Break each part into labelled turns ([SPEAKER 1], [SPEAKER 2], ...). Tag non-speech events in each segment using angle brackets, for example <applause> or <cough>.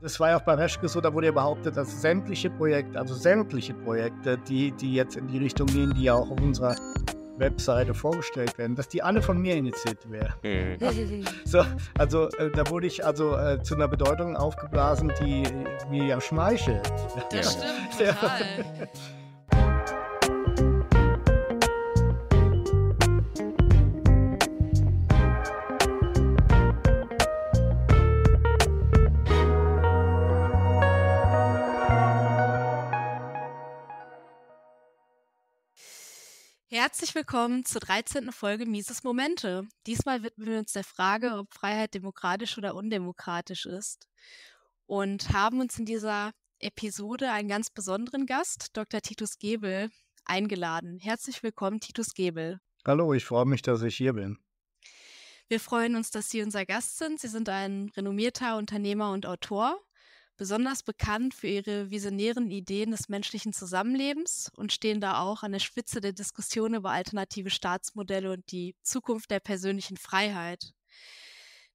[SPEAKER 1] Das war ja auch bei Reschke so, da wurde ja behauptet, dass sämtliche Projekte, also sämtliche Projekte, die, die jetzt in die Richtung gehen, die ja auch auf unserer Webseite vorgestellt werden, dass die alle von mir initiiert wären. Mhm. so, also äh, da wurde ich also äh, zu einer Bedeutung aufgeblasen, die mir ja schmeichelt.
[SPEAKER 2] Das stimmt, total. Herzlich willkommen zur 13. Folge Mises Momente. Diesmal widmen wir uns der Frage, ob Freiheit demokratisch oder undemokratisch ist. Und haben uns in dieser Episode einen ganz besonderen Gast, Dr. Titus Gebel, eingeladen. Herzlich willkommen, Titus Gebel.
[SPEAKER 1] Hallo, ich freue mich, dass ich hier bin.
[SPEAKER 2] Wir freuen uns, dass Sie unser Gast sind. Sie sind ein renommierter Unternehmer und Autor besonders bekannt für ihre visionären Ideen des menschlichen Zusammenlebens und stehen da auch an der Spitze der Diskussion über alternative Staatsmodelle und die Zukunft der persönlichen Freiheit.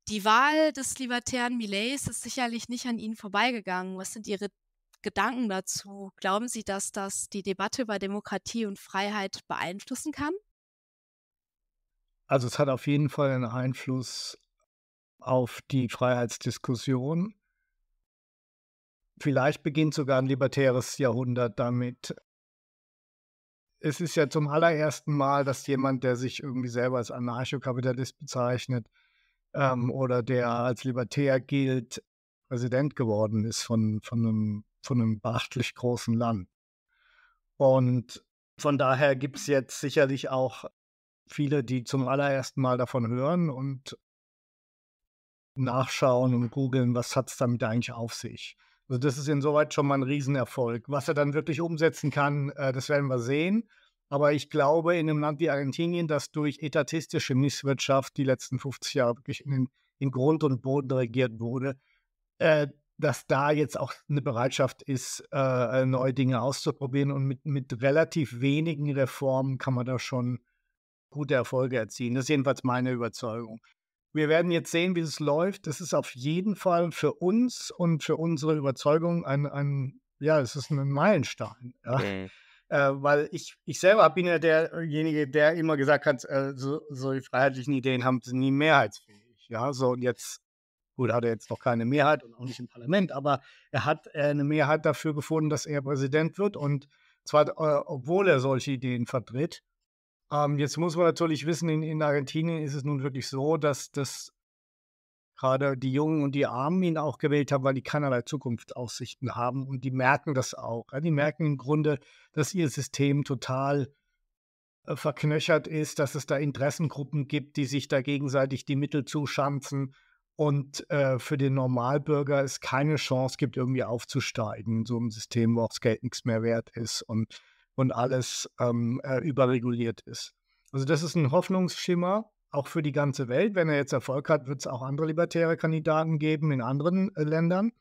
[SPEAKER 2] Die Wahl des libertären Millets ist sicherlich nicht an Ihnen vorbeigegangen. Was sind Ihre Gedanken dazu? Glauben Sie, dass das die Debatte über Demokratie und Freiheit beeinflussen kann?
[SPEAKER 1] Also es hat auf jeden Fall einen Einfluss auf die Freiheitsdiskussion. Vielleicht beginnt sogar ein libertäres Jahrhundert damit. Es ist ja zum allerersten Mal, dass jemand, der sich irgendwie selber als Anarchokapitalist bezeichnet ähm, oder der als Libertär gilt, Präsident geworden ist von, von, einem, von einem beachtlich großen Land. Und von daher gibt es jetzt sicherlich auch viele, die zum allerersten Mal davon hören und nachschauen und googeln, was hat es damit eigentlich auf sich. Also das ist insoweit schon mal ein Riesenerfolg. Was er dann wirklich umsetzen kann, äh, das werden wir sehen. Aber ich glaube, in einem Land wie Argentinien, das durch etatistische Misswirtschaft die letzten 50 Jahre wirklich in, in Grund und Boden regiert wurde, äh, dass da jetzt auch eine Bereitschaft ist, äh, neue Dinge auszuprobieren. Und mit, mit relativ wenigen Reformen kann man da schon gute Erfolge erzielen. Das ist jedenfalls meine Überzeugung. Wir werden jetzt sehen, wie es läuft. Das ist auf jeden Fall für uns und für unsere Überzeugung ein, ein ja, es ist ein Meilenstein. <laughs> Ja. Mhm. Äh, weil ich, ich selber bin ja derjenige, der immer gesagt hat, äh, so, so die freiheitlichen Ideen haben sie nie mehrheitsfähig. Ja, so und jetzt, gut, hat er jetzt noch keine Mehrheit und auch nicht im Parlament, aber er hat äh, eine Mehrheit dafür gefunden, dass er Präsident wird und zwar, äh, obwohl er solche Ideen vertritt. Ähm, jetzt muss man natürlich wissen, in, in Argentinien ist es nun wirklich so, dass das gerade die Jungen und die Armen ihn auch gewählt haben, weil die keinerlei Zukunftsaussichten haben. Und die merken das auch. Die merken im Grunde, dass ihr System total äh, verknöchert ist, dass es da Interessengruppen gibt, die sich da gegenseitig die Mittel zuschanzen. Und äh, für den Normalbürger es keine Chance gibt, irgendwie aufzusteigen. In so einem System, wo auch das Geld nichts mehr wert ist. Und und alles ähm, äh, überreguliert ist. Also das ist ein Hoffnungsschimmer, auch für die ganze Welt. Wenn er jetzt Erfolg hat, wird es auch andere libertäre Kandidaten geben in anderen äh, Ländern,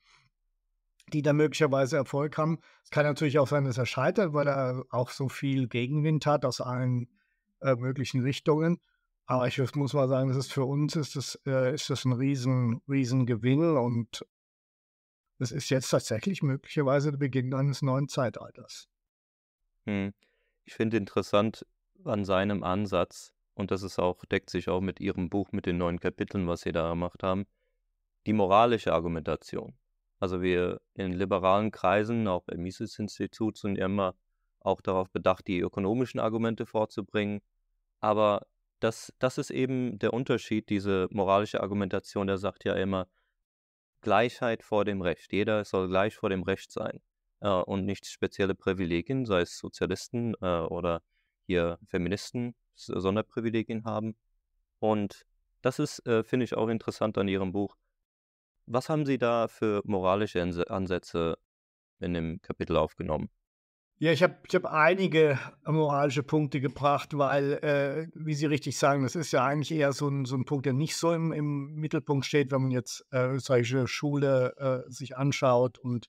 [SPEAKER 1] die da möglicherweise Erfolg haben. Es kann natürlich auch sein, dass er scheitert, weil er auch so viel Gegenwind hat aus allen äh, möglichen Richtungen. Aber ich muss mal sagen, das ist für uns ist das, äh, ist das ein riesen, riesen Gewinn und es ist jetzt tatsächlich möglicherweise der Beginn eines neuen Zeitalters.
[SPEAKER 3] Hm. Ich finde interessant an seinem Ansatz, und das ist auch, deckt sich auch mit Ihrem Buch, mit den neuen Kapiteln, was Sie da gemacht haben, die moralische Argumentation. Also wir in liberalen Kreisen, auch beim Mises-Institut, sind immer auch darauf bedacht, die ökonomischen Argumente vorzubringen. Aber das, das ist eben der Unterschied, diese moralische Argumentation, der sagt ja immer, Gleichheit vor dem Recht. Jeder soll gleich vor dem Recht sein und nicht spezielle Privilegien, sei es Sozialisten äh, oder hier Feministen Sonderprivilegien haben. Und das ist, äh, finde ich, auch interessant an Ihrem Buch. Was haben Sie da für moralische Ansätze in dem Kapitel aufgenommen?
[SPEAKER 1] Ja, ich habe ich hab einige moralische Punkte gebracht, weil, äh, wie Sie richtig sagen, das ist ja eigentlich eher so ein, so ein Punkt, der nicht so im, im Mittelpunkt steht, wenn man jetzt äh, österreichische Schule äh, sich anschaut und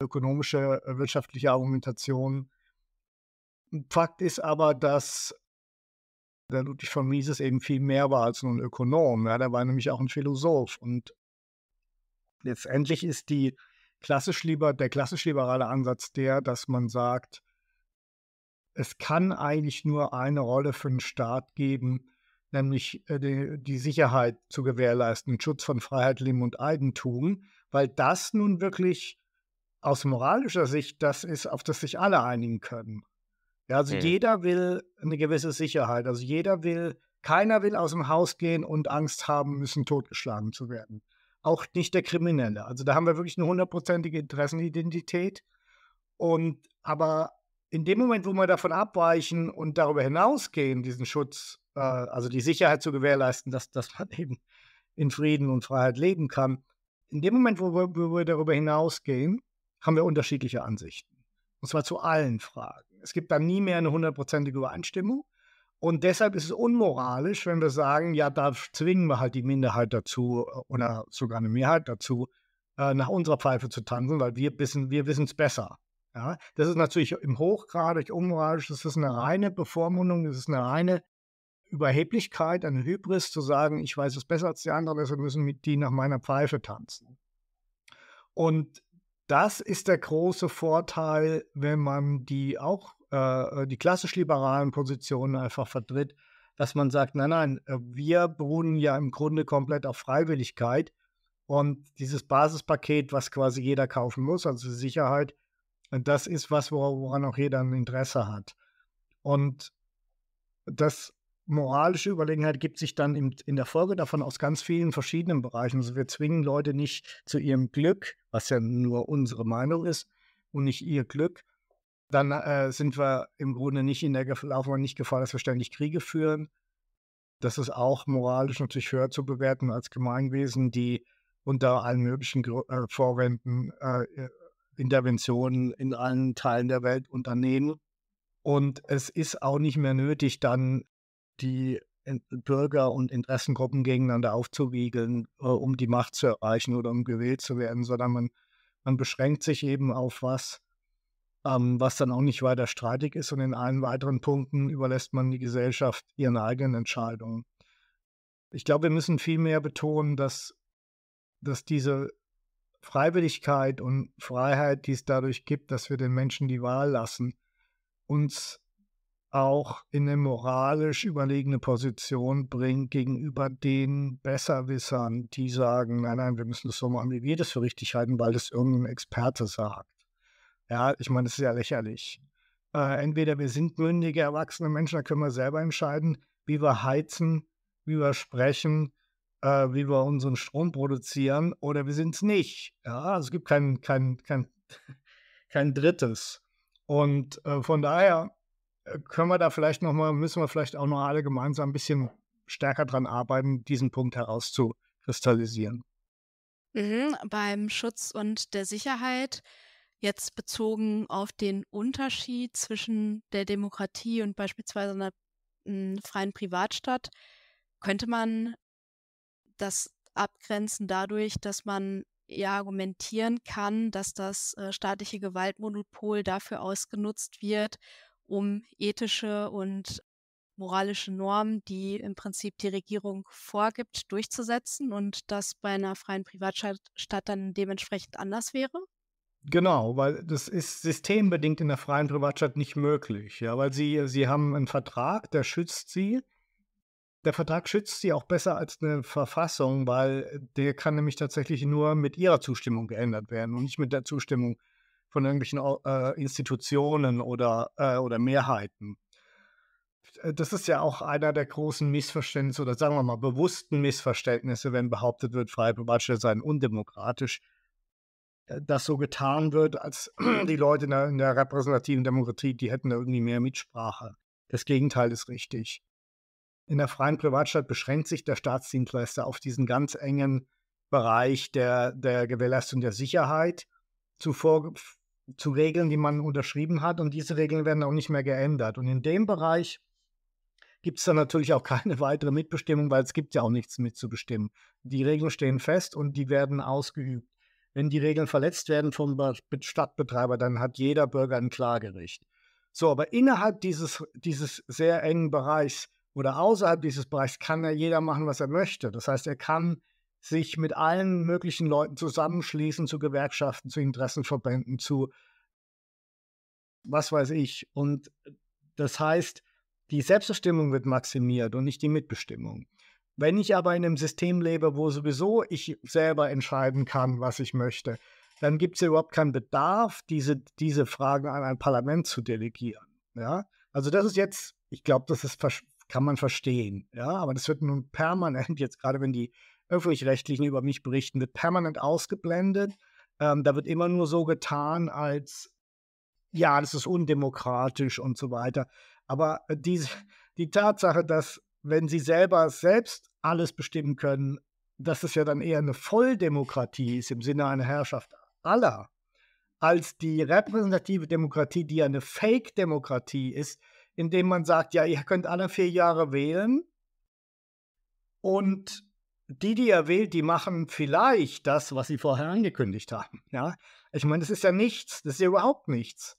[SPEAKER 1] ökonomische, äh, wirtschaftliche Argumentation. Fakt ist aber, dass der Ludwig von Mises eben viel mehr war als nur ein Ökonom. Ja, der war nämlich auch ein Philosoph und Letztendlich ist die klassisch lieber, der klassisch liberale Ansatz der, dass man sagt, es kann eigentlich nur eine Rolle für den Staat geben, nämlich äh, die, die, Sicherheit zu gewährleisten, Schutz von Freiheit, Leben und Eigentum, weil das nun wirklich aus moralischer Sicht das ist, auf das sich alle einigen können. Ja, also mhm. jeder will eine gewisse Sicherheit. Also jeder will, keiner will aus dem Haus gehen und Angst haben müssen, totgeschlagen zu werden. Auch nicht der Kriminelle. Also da haben wir wirklich eine hundertprozentige Interessenidentität. Und aber in dem Moment, wo wir davon abweichen und darüber hinausgehen, diesen Schutz, äh, also die Sicherheit zu gewährleisten, dass, dass man <laughs> eben in Frieden und Freiheit leben kann, in dem Moment, wo wir, wo wir darüber hinausgehen, haben wir unterschiedliche Ansichten. Und zwar zu allen Fragen. Es gibt dann nie mehr eine hundertprozentige Übereinstimmung. Und deshalb ist es unmoralisch, wenn wir sagen, ja, da zwingen wir halt die Minderheit dazu äh, oder sogar eine Mehrheit dazu, äh, nach unserer Pfeife zu tanzen, weil wir wissen wir es besser. Ja, das ist natürlich im hochgradig unmoralisch. Das ist eine reine Bevormundung, das ist eine reine Überheblichkeit, eine Hybris, zu sagen, ich weiß es besser als die anderen, deshalb müssen die nach meiner Pfeife tanzen. Und das ist der große Vorteil, wenn man die auch äh, die klassisch liberalen Positionen einfach vertritt, dass man sagt, nein, nein, äh, wir beruhen ja im Grunde komplett auf Freiwilligkeit und dieses Basispaket, was quasi jeder kaufen muss, also Sicherheit, das ist was, woran auch jeder ein Interesse hat. Und das moralische Überlegenheit gibt sich dann in, in der Folge davon aus ganz vielen verschiedenen Bereichen. Also wir zwingen Leute nicht zu ihrem Glück, was ja nur unsere Meinung ist und nicht ihr Glück. Dann äh, sind wir im Grunde nicht in der wir nicht Gefahr, dass wir ständig Kriege führen. Das ist auch moralisch natürlich höher zu bewerten als Gemeinwesen, die unter allen möglichen äh, Vorwänden äh, Interventionen in allen Teilen der Welt unternehmen. Und es ist auch nicht mehr nötig, dann die Bürger und Interessengruppen gegeneinander aufzuwiegeln, äh, um die Macht zu erreichen oder um gewählt zu werden, sondern man, man beschränkt sich eben auf was, ähm, was dann auch nicht weiter streitig ist. Und in allen weiteren Punkten überlässt man die Gesellschaft ihren eigenen Entscheidungen. Ich glaube, wir müssen viel mehr betonen, dass, dass diese Freiwilligkeit und Freiheit, die es dadurch gibt, dass wir den Menschen die Wahl lassen, uns auch in eine moralisch überlegene Position bringt gegenüber den Besserwissern, die sagen, nein, nein, wir müssen das so machen, wie wir das für richtig halten, weil das irgendein Experte sagt. Ja, ich meine, das ist ja lächerlich. Äh, entweder wir sind mündige, erwachsene Menschen, da können wir selber entscheiden, wie wir heizen, wie wir sprechen, äh, wie wir unseren Strom produzieren, oder wir sind es nicht. Ja, also es gibt kein, kein, kein, <laughs> kein drittes. Und äh, von daher können wir da vielleicht noch mal, müssen wir vielleicht auch noch alle gemeinsam ein bisschen stärker dran arbeiten, diesen Punkt herauszukristallisieren.
[SPEAKER 2] Mhm, beim Schutz und der Sicherheit, jetzt bezogen auf den Unterschied zwischen der Demokratie und beispielsweise einer hm, freien Privatstadt, könnte man das abgrenzen dadurch, dass man ja argumentieren kann, dass das äh, staatliche Gewaltmonopol dafür ausgenutzt wird, um ethische und moralische Normen, die im Prinzip die Regierung vorgibt, durchzusetzen und das bei einer freien Privatstadt dann dementsprechend anders wäre?
[SPEAKER 1] Genau, weil das ist systembedingt in der freien Privatstadt nicht möglich, ja, weil sie, sie haben einen Vertrag, der schützt sie. Der Vertrag schützt sie auch besser als eine Verfassung, weil der kann nämlich tatsächlich nur mit ihrer Zustimmung geändert werden und nicht mit der Zustimmung von irgendwelchen äh, Institutionen oder, äh, oder Mehrheiten. Äh, das ist ja auch einer der großen Missverständnisse oder sagen wir mal bewussten Missverständnisse, wenn behauptet wird, freie Privatstädte seien undemokratisch. Äh, dass so getan wird, als <clears throat> die Leute in der, in der repräsentativen Demokratie, die hätten da irgendwie mehr Mitsprache. Das Gegenteil ist richtig. In der freien Privatstadt beschränkt sich der Staatsdienstleister auf diesen ganz engen Bereich der, der Gewährleistung der Sicherheit zuvor zu Regeln, die man unterschrieben hat. Und diese Regeln werden auch nicht mehr geändert. Und in dem Bereich gibt es dann natürlich auch <laughs> keine weitere Mitbestimmung, weil es gibt ja auch nichts mitzubestimmen. Die Regeln stehen fest und die werden ausgeübt. Wenn die Regeln verletzt werden vom Stadtbetreiber, dann hat jeder Bürger ein Klagericht. So, aber innerhalb dieses, dieses sehr engen Bereichs oder außerhalb dieses Bereichs kann ja jeder machen, was er möchte. Das heißt, er kann sich mit allen möglichen Leuten zusammenschließen, zu Gewerkschaften, zu Interessenverbänden, zu was weiß ich. Und das heißt, die Selbstbestimmung wird maximiert und nicht die Mitbestimmung. Wenn ich aber in einem System lebe, wo sowieso ich selber entscheiden kann, was ich möchte, dann gibt es ja überhaupt keinen Bedarf, diese, diese Fragen an ein Parlament zu delegieren. Ja? Also das ist jetzt, ich glaube, das ist, kann man verstehen. Ja? Aber das wird nun permanent, <laughs> jetzt gerade wenn die öffentlich-rechtlichen über mich berichten, wird permanent ausgeblendet. Ähm, da wird immer nur so getan, als ja, das ist undemokratisch und so weiter. Aber äh, diese, <laughs> die Tatsache, dass wenn sie selber selbst alles bestimmen können, dass es ja dann eher eine Volldemokratie ist im Sinne einer Herrschaft aller, als die repräsentative Demokratie, die ja eine Fake-Demokratie ist, indem man sagt, ja, ihr könnt alle vier Jahre wählen und die, die ihr wählt, die machen vielleicht das, was sie vorher angekündigt haben. Ja, ich meine, das ist ja nichts, das ist ja überhaupt nichts.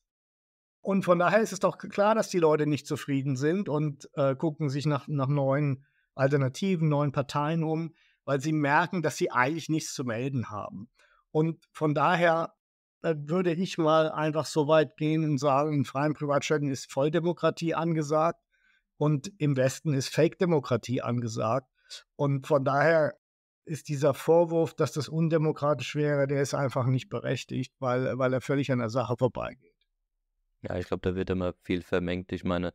[SPEAKER 1] Und von daher ist es doch klar, dass die Leute nicht zufrieden sind und äh, gucken sich nach, nach neuen Alternativen, neuen Parteien um, weil sie merken, dass sie eigentlich nichts zu melden haben. Und von daher äh, würde ich mal einfach so weit gehen und sagen, in freien Privatstädten ist Volldemokratie angesagt und im Westen ist Fake-Demokratie angesagt. Und von daher ist dieser Vorwurf, dass das undemokratisch wäre, der ist einfach nicht berechtigt, weil, weil er völlig an der Sache vorbeigeht.
[SPEAKER 3] Ja, ich glaube, da wird immer viel vermengt. Ich meine,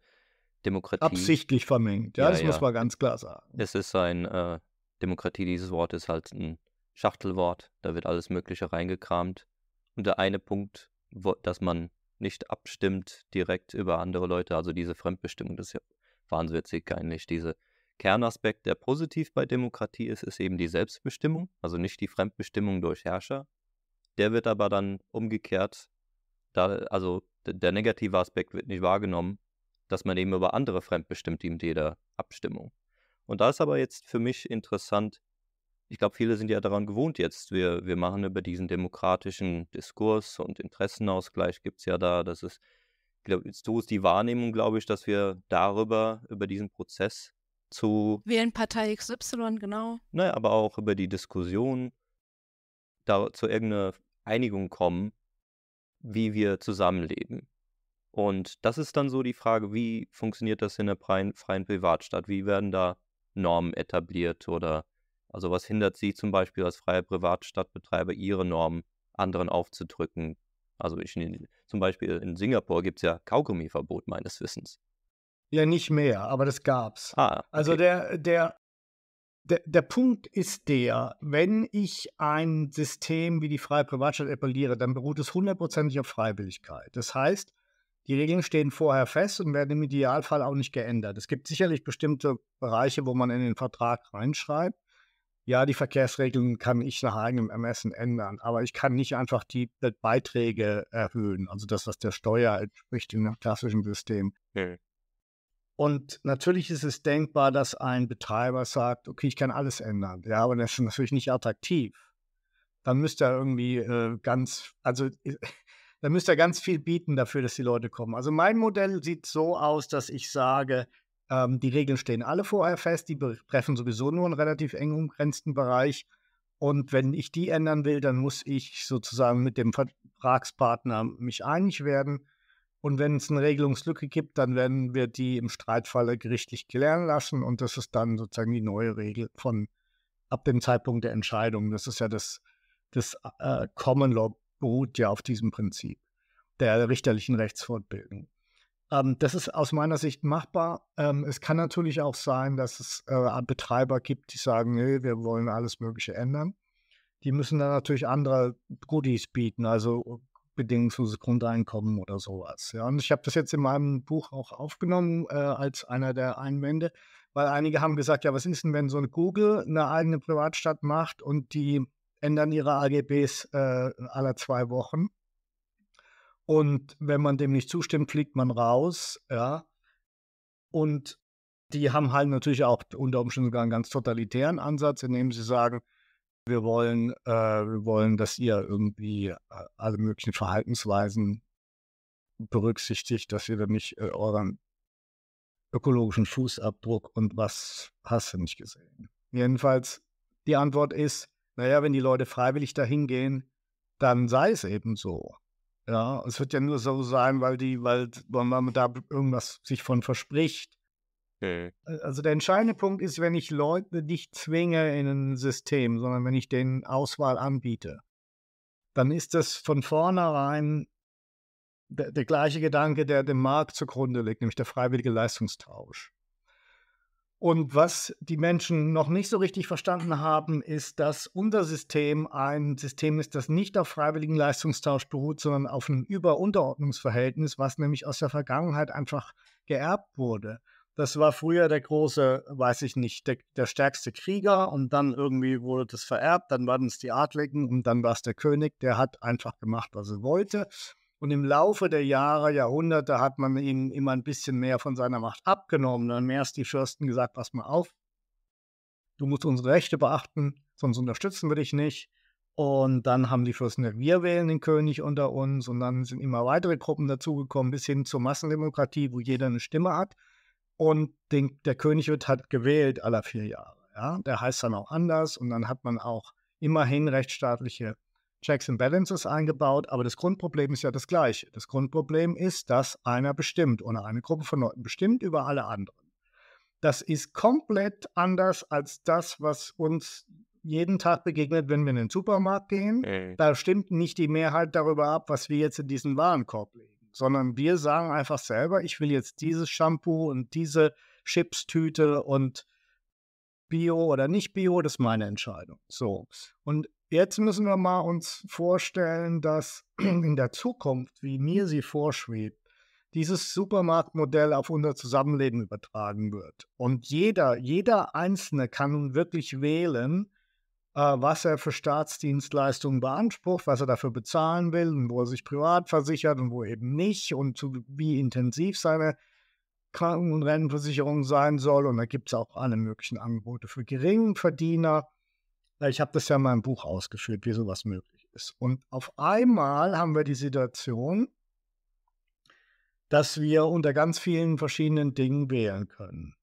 [SPEAKER 3] Demokratie.
[SPEAKER 1] Absichtlich vermengt, ja, ja das ja. muss man ganz klar sagen.
[SPEAKER 3] Es ist ein, äh, Demokratie, dieses Wort ist halt ein Schachtelwort, da wird alles Mögliche reingekramt. Und der eine Punkt, wo, dass man nicht abstimmt direkt über andere Leute, also diese Fremdbestimmung, das ist ja wahnsinnig eigentlich. Dieser Kernaspekt, der positiv bei Demokratie ist, ist eben die Selbstbestimmung, also nicht die Fremdbestimmung durch Herrscher. Der wird aber dann umgekehrt, da, also der negative Aspekt wird nicht wahrgenommen, dass man eben über andere fremdbestimmt in jeder Abstimmung. Und da ist aber jetzt für mich interessant, ich glaube, viele sind ja daran gewohnt jetzt. Wir, wir machen über diesen demokratischen Diskurs und Interessenausgleich gibt es ja da. Das ist, glaub, so ist die Wahrnehmung, glaube ich, dass wir darüber, über diesen Prozess zu.
[SPEAKER 2] Wählen Partei XY, genau.
[SPEAKER 3] Naja, aber auch über die Diskussion da zu irgendeiner Einigung kommen, wie wir zusammenleben. Und das ist dann so die Frage, wie funktioniert das in der freien, freien Privatstadt? Wie werden da Normen etabliert oder also was hindert Sie zum Beispiel als freier Privatstadtbetreiber, Ihre Normen anderen aufzudrücken? Also ich, zum Beispiel in Singapur gibt es ja Kaugummiverbot meines Wissens.
[SPEAKER 1] Ja, nicht mehr, aber das gab's.
[SPEAKER 3] Ah,
[SPEAKER 1] also okay. Also der, der, der, der Punkt ist der, wenn ich ein System wie die freie Privatstadt appelliere, dann beruht es hundertprozentig auf Freiwilligkeit. Das heißt, die Regeln stehen vorher fest und werden im Idealfall auch nicht geändert. Es gibt sicherlich bestimmte Bereiche, wo man in den Vertrag reinschreibt. Ja, die Verkehrsregeln kann ich nach eigenem Ermessen ändern, aber ich kann nicht einfach die Beiträge erhöhen, also das, was der Steuer entspricht im klassischen System. Mhm. Und natürlich ist es denkbar, dass ein Betreiber sagt, okay, ich kann alles ändern. Ja, aber das ist natürlich nicht attraktiv. Dann müsste er irgendwie äh, ganz, also <laughs> dann müsste er ganz viel bieten dafür, dass die Leute kommen. Also mein Modell sieht so aus, dass ich sage, ähm, die Regeln stehen alle vorher fest, die betreffen sowieso nur einen relativ eng umgrenzten Bereich. Und wenn ich die ändern will, dann muss ich sozusagen mit dem Vertragspartner mich einig werden. Und wenn es eine Regelungslücke gibt, dann werden wir die im Streitfalle gerichtlich klären lassen. Und das ist dann sozusagen die neue Regel von ab dem Zeitpunkt der Entscheidung. Das ist ja das, das äh, Common Law beruht ja auf diesem Prinzip der richterlichen Rechtsfortbildung. Ähm, das ist aus meiner Sicht machbar. Ähm, es kann natürlich auch sein, dass es äh, Betreiber gibt, die sagen, nee, wir wollen alles Mögliche ändern. Die müssen dann natürlich andere Goodies bieten, also bedingungsloses Grundeinkommen oder sowas. Ja, und ich habe das jetzt in meinem Buch auch aufgenommen äh, als einer der Einwände, weil einige haben gesagt, ja, was ist denn, wenn so eine Google eine eigene Privatstadt macht und die ändern ihre AGBs äh, alle zwei Wochen? Und wenn man dem nicht zustimmt, fliegt man raus, ja. Und die haben halt natürlich auch unter Umständen sogar einen ganz totalitären Ansatz, indem sie sagen, wir wollen, äh, wir wollen, dass ihr irgendwie äh, alle möglichen Verhaltensweisen berücksichtigt, dass ihr dann nicht äh, euren ökologischen Fußabdruck und was hast du nicht gesehen. Jedenfalls, Die Antwort ist, naja, wenn die Leute freiwillig dahin gehen, dann sei es eben so. Ja, es wird ja nur so sein, weil die, weil, weil man da irgendwas sich von verspricht. Okay. Also der entscheidende Punkt ist, wenn ich Leute nicht zwinge in ein System, sondern wenn ich denen Auswahl anbiete, dann ist das von vornherein der, der gleiche Gedanke, der dem Markt zugrunde liegt, nämlich der freiwillige Leistungstausch. Und was die Menschen noch nicht so richtig verstanden haben, ist, dass unser System ein System ist, das nicht auf freiwilligen Leistungstausch beruht, sondern auf einem Über-Unterordnungsverhältnis, was nämlich aus der Vergangenheit einfach geerbt wurde. Das war früher der große, weiß ich nicht, der, der stärkste Krieger und dann irgendwie wurde das vererbt, dann waren es die Adligen und dann war es der König, der hat einfach gemacht, was er wollte. Und im Laufe der Jahre, Jahrhunderte hat man ihm immer ein bisschen mehr von seiner Macht abgenommen. Dann mehr die Fürsten gesagt, pass mal auf, du musst unsere Rechte beachten, sonst unterstützen wir dich nicht. Und dann haben die Fürsten gesagt, wir wählen den König unter uns. Und dann sind immer weitere Gruppen dazugekommen, bis hin zur Massendemokratie, wo jeder eine Stimme hat. Und den, der König wird halt gewählt alle vier Jahre. Ja? Der heißt dann auch anders. Und dann hat man auch immerhin rechtsstaatliche Checks and Balances eingebaut, aber das Grundproblem ist ja das gleiche. Das Grundproblem ist, dass einer bestimmt oder eine Gruppe von Leuten bestimmt über alle anderen. Das ist komplett anders als das, was uns jeden Tag begegnet, wenn wir in den Supermarkt gehen. Mhm. Da stimmt nicht die Mehrheit darüber ab, was wir jetzt in diesen Warenkorb legen, sondern wir sagen einfach selber, ich will jetzt dieses Shampoo und diese Chipstüte und Bio oder nicht Bio, das ist meine Entscheidung. So. Und Jetzt müssen wir mal uns vorstellen, dass <clears throat> in der Zukunft, wie mir sie vorschwebt, dieses Supermarktmodell auf unser Zusammenleben übertragen wird. Und jeder, jeder Einzelne kann nun wirklich wählen, äh, was er für Staatsdienstleistungen beansprucht, was er dafür bezahlen will und wo er sich privat versichert und wo eben nicht und wie intensiv seine Kranken- und Rentenversicherung sein soll. Und da gibt es auch alle möglichen Angebote für Geringverdiener. Ich habe das ja in meinem Buch ausgeführt, wie sowas möglich ist. Und auf einmal haben wir die Situation, dass wir unter ganz vielen verschiedenen Dingen wählen können.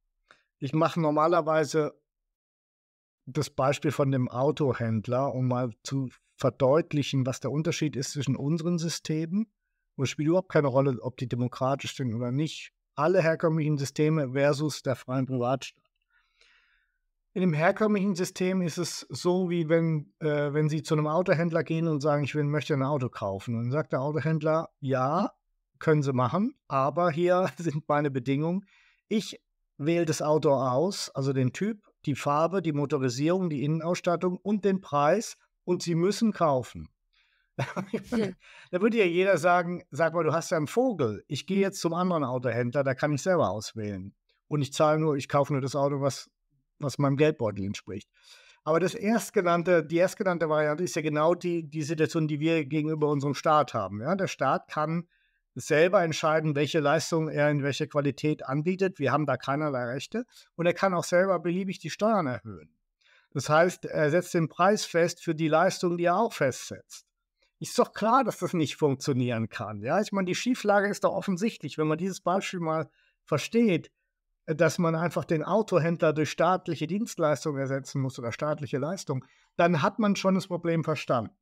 [SPEAKER 1] Ich mache normalerweise das Beispiel von dem Autohändler, um mal zu verdeutlichen, was der Unterschied ist zwischen unseren Systemen. Und es spielt überhaupt keine Rolle, ob die demokratisch sind oder nicht. Alle herkömmlichen Systeme versus der freien Privatstaat. In dem herkömmlichen System ist es so, wie wenn, äh, wenn Sie zu einem Autohändler gehen und sagen, ich will, möchte ein Auto kaufen. Und dann sagt der Autohändler, ja, können Sie machen, aber hier <laughs> sind meine Bedingungen. Ich wähle das Auto aus, also den Typ, die Farbe, die Motorisierung, die Innenausstattung und den Preis und Sie müssen kaufen. <laughs> da würde ja jeder sagen, sag mal, du hast ja einen Vogel. Ich gehe jetzt zum anderen Autohändler, da kann ich selber auswählen. Und ich zahle nur, ich kaufe nur das Auto, was was meinem Geldbeutel entspricht. Aber das erstgenannte, die erstgenannte Variante ist ja genau die, die Situation, die wir gegenüber unserem Staat haben. Ja? Der Staat kann selber entscheiden, welche Leistung er in welcher Qualität anbietet. Wir haben da keinerlei Rechte. Und er kann auch selber beliebig die Steuern erhöhen. Das heißt, er setzt den Preis fest für die Leistung, die er auch festsetzt. Ist doch klar, dass das nicht funktionieren kann. Ja, ich meine, die Schieflage ist doch offensichtlich. Wenn man dieses Beispiel mal versteht, dass man einfach den Autohändler durch staatliche Dienstleistungen ersetzen muss oder staatliche Leistung, dann hat man schon das Problem verstanden.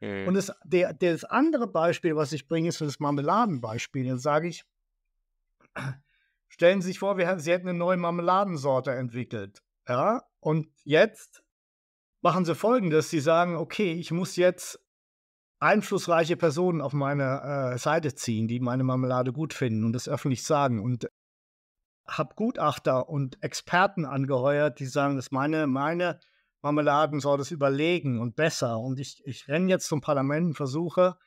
[SPEAKER 1] Mhm. Und das, der, das andere Beispiel, was ich bringe, ist das Marmeladenbeispiel. Jetzt sage ich, stellen Sie sich vor, wir, Sie hätten eine neue Marmeladensorte entwickelt. Ja? Und jetzt machen Sie folgendes: Sie sagen, okay, ich muss jetzt einflussreiche Personen auf meine äh, Seite ziehen, die meine Marmelade gut finden und das öffentlich sagen. Und habe Gutachter und Experten angeheuert, die sagen, dass meine, meine Marmeladen soll das überlegen und besser. Und ich, ich renne jetzt zum Parlament und versuche,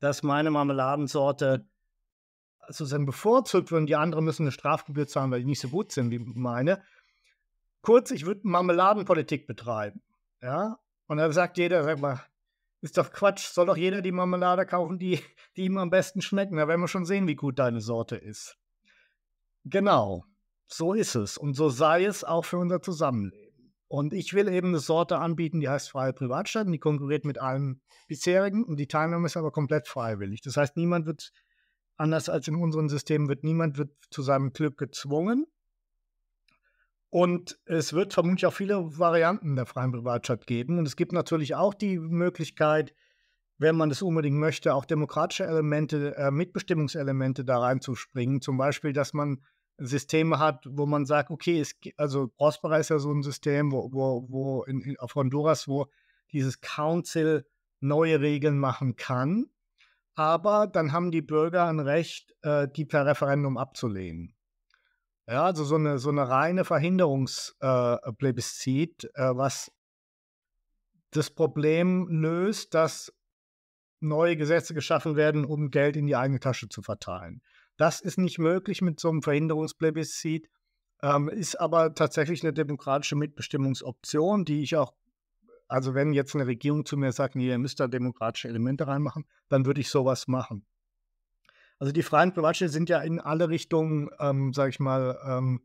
[SPEAKER 1] dass meine Marmeladensorte sozusagen bevorzugt wird und die anderen müssen eine Strafgebühr zahlen, weil die nicht so gut sind wie meine. Kurz, ich würde Marmeladenpolitik betreiben. Ja? Und dann sagt jeder, sag mal, ist doch Quatsch, soll doch jeder die Marmelade kaufen, die, die ihm am besten schmecken. Da werden wir schon sehen, wie gut deine Sorte ist. Genau, so ist es. Und so sei es auch für unser Zusammenleben. Und ich will eben eine Sorte anbieten, die heißt freie Privatstadt. Die konkurriert mit allen bisherigen und die Teilnahme ist aber komplett freiwillig. Das heißt, niemand wird, anders als in unserem System, wird niemand wird zu seinem Glück gezwungen. Und es wird vermutlich auch viele Varianten der freien Privatstadt geben. Und es gibt natürlich auch die Möglichkeit, wenn man das unbedingt möchte, auch demokratische Elemente, äh, Mitbestimmungselemente da reinzuspringen. Zum Beispiel, dass man Systeme hat, wo man sagt, okay, es, also Prospera ist ja so ein System, wo, wo, wo in, in, auf Honduras, wo dieses Council neue Regeln machen kann. Aber dann haben die Bürger ein Recht, äh, die per Referendum abzulehnen. Ja, also so eine, so eine reine Verhinderungsplebiscit, äh, äh, was das Problem löst, dass neue Gesetze geschaffen werden, um Geld in die eigene Tasche zu verteilen. Das ist nicht möglich mit so einem Verhinderungsplebiscit, ähm, ist aber tatsächlich eine demokratische Mitbestimmungsoption, die ich auch, also wenn jetzt eine Regierung zu mir sagt, nee, ihr müsst da demokratische Elemente reinmachen, dann würde ich sowas machen. Also die freien Privatstädte sind ja in alle Richtungen, ähm, sage ich mal, ähm,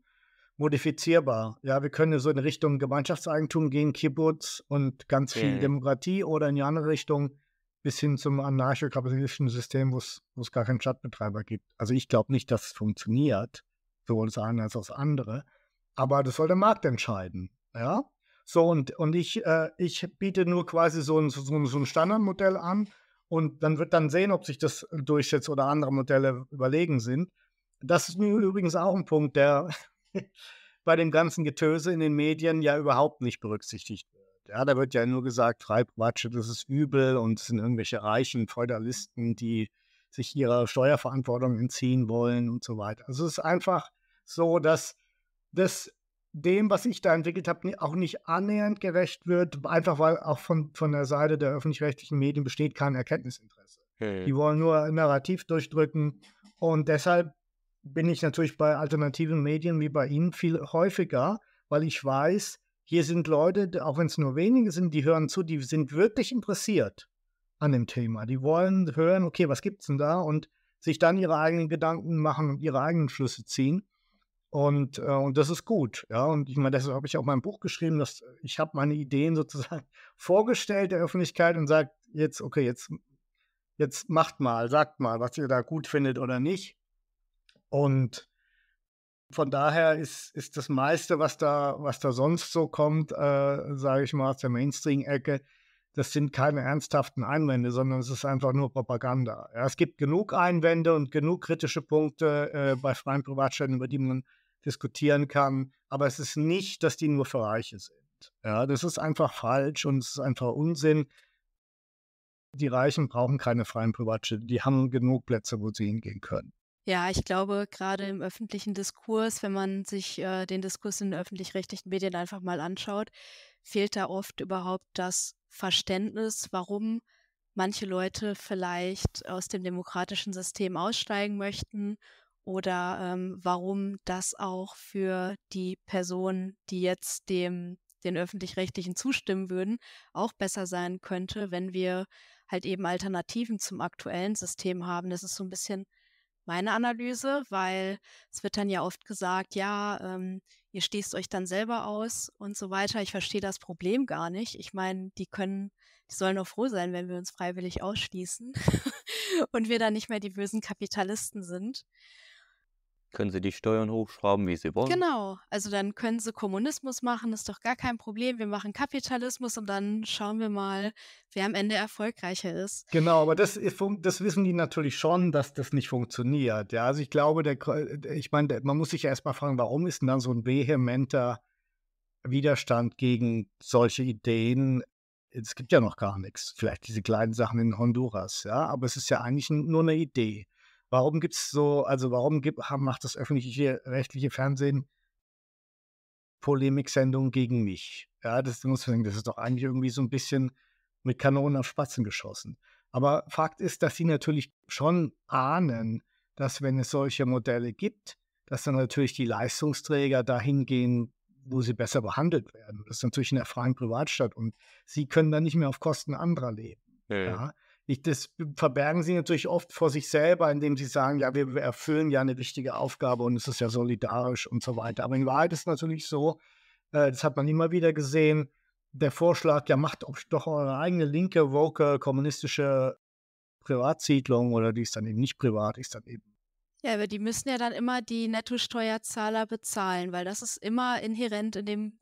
[SPEAKER 1] modifizierbar. Ja, wir können so in Richtung Gemeinschaftseigentum gehen, Kibbutz und ganz viel mhm. Demokratie oder in die andere Richtung bis hin zum anarcho-kapitalistischen System, wo es gar keinen Stadtbetreiber gibt. Also ich glaube nicht, dass es funktioniert, sowohl das eine als auch das andere. Aber das soll der Markt entscheiden. Ja? So, und, und ich, äh, ich biete nur quasi so ein, so, so ein Standardmodell an und dann wird dann sehen, ob sich das durchsetzt oder andere Modelle überlegen sind. Das ist übrigens auch ein Punkt, der <laughs> bei dem ganzen Getöse in den Medien ja überhaupt nicht berücksichtigt wird. Ja, da wird ja nur gesagt, Freiquatsche, das ist übel und es sind irgendwelche reichen Feudalisten, die sich ihrer Steuerverantwortung entziehen wollen und so weiter. Also es ist einfach so, dass das dem, was ich da entwickelt habe, auch nicht annähernd gerecht wird, einfach weil auch von, von der Seite der öffentlich-rechtlichen Medien besteht kein Erkenntnisinteresse. Hey. Die wollen nur ein Narrativ durchdrücken und deshalb bin ich natürlich bei alternativen Medien wie bei Ihnen viel häufiger, weil ich weiß, hier sind Leute, auch wenn es nur wenige sind, die hören zu, die sind wirklich interessiert an dem Thema. Die wollen hören, okay, was gibt es denn da? Und sich dann ihre eigenen Gedanken machen und ihre eigenen Schlüsse ziehen. Und, äh, und das ist gut. Ja, und ich meine, deshalb habe ich auch mein Buch geschrieben, dass ich habe meine Ideen sozusagen <laughs> vorgestellt der Öffentlichkeit und sagt jetzt, okay, jetzt, jetzt macht mal, sagt mal, was ihr da gut findet oder nicht. Und von daher ist, ist das meiste, was da, was da sonst so kommt, äh, sage ich mal, aus der Mainstream-Ecke, das sind keine ernsthaften Einwände, sondern es ist einfach nur Propaganda. Ja, es gibt genug Einwände und genug kritische Punkte äh, bei freien Privatstädten, über die man diskutieren kann, aber es ist nicht, dass die nur für Reiche sind. Ja, das ist einfach falsch und es ist einfach Unsinn. Die Reichen brauchen keine freien Privatstädte, die haben genug Plätze, wo sie hingehen können.
[SPEAKER 2] Ja, ich glaube, gerade im öffentlichen Diskurs, wenn man sich äh, den Diskurs in den öffentlich-rechtlichen Medien einfach mal anschaut, fehlt da oft überhaupt das Verständnis, warum manche Leute vielleicht aus dem demokratischen System aussteigen möchten oder ähm, warum das auch für die Personen, die jetzt dem den öffentlich-rechtlichen zustimmen würden, auch besser sein könnte, wenn wir halt eben Alternativen zum aktuellen System haben. Das ist so ein bisschen meine Analyse, weil es wird dann ja oft gesagt, ja, ähm, ihr stehst euch dann selber aus und so weiter. Ich verstehe das Problem gar nicht. Ich meine, die können, die sollen auch froh sein, wenn wir uns freiwillig ausschließen <laughs> und wir dann nicht mehr die bösen Kapitalisten sind.
[SPEAKER 3] Können sie die Steuern hochschrauben, wie sie wollen.
[SPEAKER 2] Genau, also dann können sie Kommunismus machen, ist doch gar kein Problem. Wir machen Kapitalismus und dann schauen wir mal, wer am Ende erfolgreicher ist.
[SPEAKER 1] Genau, aber das, das wissen die natürlich schon, dass das nicht funktioniert. Ja, also ich glaube, der, ich meine, man muss sich ja erstmal fragen, warum ist denn dann so ein vehementer Widerstand gegen solche Ideen? Es gibt ja noch gar nichts. Vielleicht diese kleinen Sachen in Honduras, ja, aber es ist ja eigentlich nur eine Idee. Warum gibt es so, also warum gibt, macht das öffentliche rechtliche Fernsehen Polemiksendungen gegen mich? Ja, das muss man sagen, das ist doch eigentlich irgendwie so ein bisschen mit Kanonen auf Spatzen geschossen. Aber Fakt ist, dass sie natürlich schon ahnen, dass wenn es solche Modelle gibt, dass dann natürlich die Leistungsträger dahin gehen, wo sie besser behandelt werden. Das ist natürlich in der freien Privatstadt und sie können dann nicht mehr auf Kosten anderer leben. Ja. ja. Ich, das verbergen sie natürlich oft vor sich selber, indem sie sagen, ja, wir, erfüllen ja eine wichtige Aufgabe und es ist ja solidarisch und so weiter. Aber in Wahrheit ist es natürlich so, äh, das hat man immer wieder gesehen, der Vorschlag, ja, macht doch eure eigene linke, woke, kommunistische Privatsiedlung oder die ist dann eben nicht privat, ist dann eben
[SPEAKER 2] Ja, aber die müssen ja dann immer die Nettosteuerzahler bezahlen, weil das ist immer inhärent in dem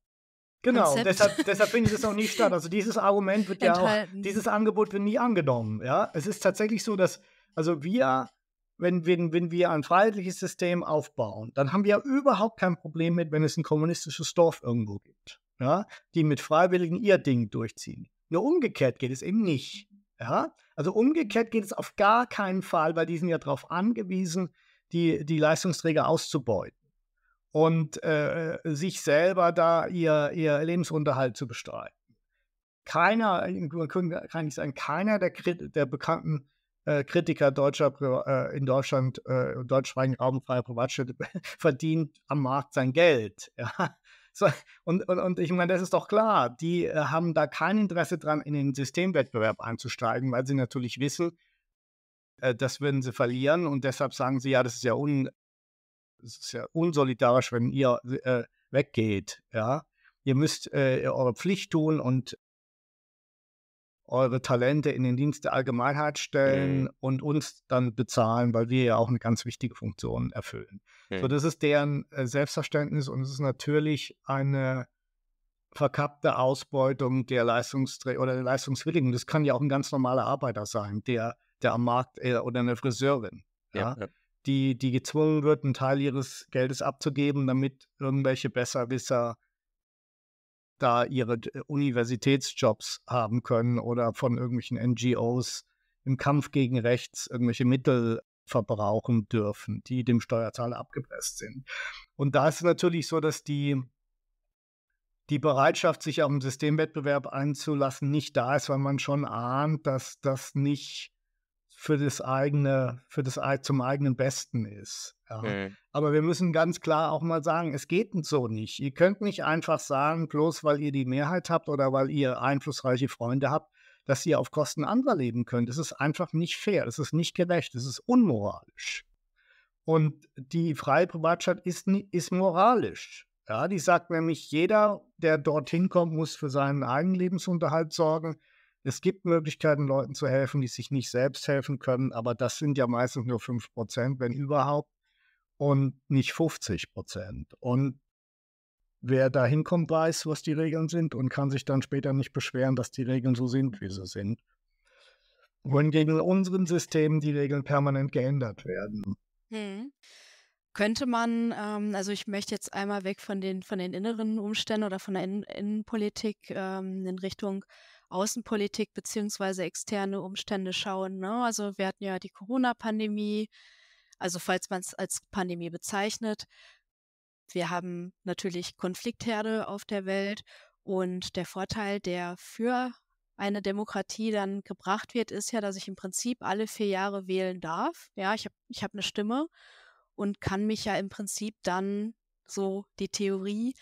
[SPEAKER 1] Genau,
[SPEAKER 2] Konzept
[SPEAKER 1] deshalb, deshalb findet es auch nie statt. Also dieses Argument wird ja auch, dieses Angebot wird nie angenommen. Ja, es ist tatsächlich so, dass also wir, wenn, wenn, wenn wir ein freiheitliches System aufbauen, dann haben wir ja überhaupt kein Problem mit, wenn es ein kommunistisches Dorf irgendwo gibt, ja, die mit Freiwilligen ihr Ding durchziehen. Nur umgekehrt geht es eben nicht. Ja, also umgekehrt geht es auf gar keinen Fall, weil die sind ja darauf angewiesen, die, die Leistungsträger auszubeuten und äh, sich selber da ihr, ihr Lebensunterhalt zu bestreiten. Keiner, kann nicht sagen, keiner der, der bekannten äh, Kritiker deutscher äh, in Deutschland, äh, deutschsprachigen Raum freier Privatstädte <laughs> verdient am Markt sein Geld. <laughs> Ja? So, und, und, und ich meine, das ist doch klar, die äh, haben da kein Interesse dran, in den Systemwettbewerb einzusteigen, weil sie natürlich wissen, äh, das würden sie verlieren und deshalb sagen sie, ja, das ist ja, un, das ist ja unsolidarisch, wenn ihr äh, weggeht. Ja? Ihr müsst äh, eure Pflicht tun und eure Talente in den Dienst der Allgemeinheit stellen
[SPEAKER 3] Mhm.
[SPEAKER 1] und uns dann bezahlen, weil wir ja auch eine ganz wichtige Funktion erfüllen. So,
[SPEAKER 3] Mhm.
[SPEAKER 1] das ist deren äh, Selbstverständnis und es ist natürlich eine verkappte Ausbeutung der Leistungsträger oder der Leistungswilligen. Das kann ja auch ein ganz normaler Arbeiter sein, der, der am Markt äh, oder eine Friseurin,
[SPEAKER 3] Ja,
[SPEAKER 1] ja,
[SPEAKER 3] ja.
[SPEAKER 1] Die, die gezwungen wird, einen Teil ihres Geldes abzugeben, damit irgendwelche Besserwisser da ihre äh, Universitätsjobs haben können oder von irgendwelchen NGOs im Kampf gegen rechts irgendwelche Mittel verbrauchen dürfen, die dem Steuerzahler abgepresst sind. Und da ist es natürlich so, dass die, die Bereitschaft, sich auf einen Systemwettbewerb einzulassen, nicht da ist, weil man schon ahnt, dass das nicht für das eigene, für das zum eigenen Besten ist. Ja.
[SPEAKER 3] Mhm.
[SPEAKER 1] Aber wir müssen ganz klar auch mal sagen, es geht so nicht. Ihr könnt nicht einfach sagen, bloß weil ihr die Mehrheit habt oder weil ihr einflussreiche Freunde habt, dass ihr auf Kosten anderer leben könnt. Das ist einfach nicht fair, das ist nicht gerecht, das ist unmoralisch. Und die freie Privatstadt ist, ist moralisch. Ja, die sagt nämlich, jeder, der dorthin kommt, muss für seinen eigenen Lebensunterhalt sorgen. Es gibt Möglichkeiten, Leuten zu helfen, die sich nicht selbst helfen können, aber das sind ja meistens nur 5 Prozent, wenn überhaupt, und nicht 50 Prozent. Und wer da hinkommt, weiß, was die Regeln sind und kann sich dann später nicht beschweren, dass die Regeln so sind, wie sie sind. Wohingegen in unseren Systemen die Regeln permanent geändert werden.
[SPEAKER 2] Hm. Könnte man, ähm, also ich möchte jetzt einmal weg von den, von den inneren Umständen oder von der Innen Innenpolitik ähm, in Richtung Außenpolitik beziehungsweise externe Umstände schauen. Ne? Also wir hatten ja die Corona-Pandemie, also falls man es als Pandemie bezeichnet. Wir haben natürlich Konfliktherde auf der Welt und der Vorteil, der für eine Demokratie dann gebracht wird, ist ja, dass ich im Prinzip alle vier Jahre wählen darf. Ja, ich habe ich hab eine Stimme und kann mich ja im Prinzip dann so die Theorie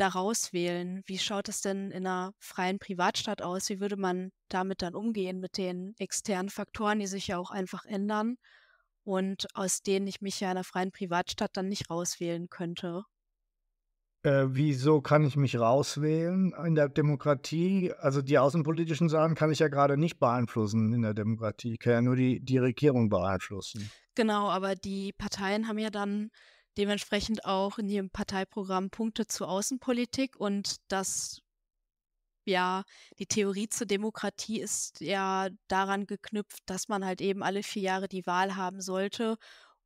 [SPEAKER 2] daraus wählen. Wie schaut es denn in einer freien Privatstadt aus? Wie würde man damit dann umgehen mit den externen Faktoren, die sich ja auch einfach ändern und aus denen ich mich ja in einer freien Privatstadt dann nicht rauswählen könnte?
[SPEAKER 1] Äh, wieso kann ich mich rauswählen in der Demokratie? Also die außenpolitischen Sachen kann ich ja gerade nicht beeinflussen in der Demokratie. Ich kann ja nur die, die Regierung beeinflussen.
[SPEAKER 2] Genau, aber die Parteien haben ja dann dementsprechend auch in ihrem Parteiprogramm Punkte zur Außenpolitik und das, ja, die Theorie zur Demokratie ist ja daran geknüpft, dass man halt eben alle vier Jahre die Wahl haben sollte,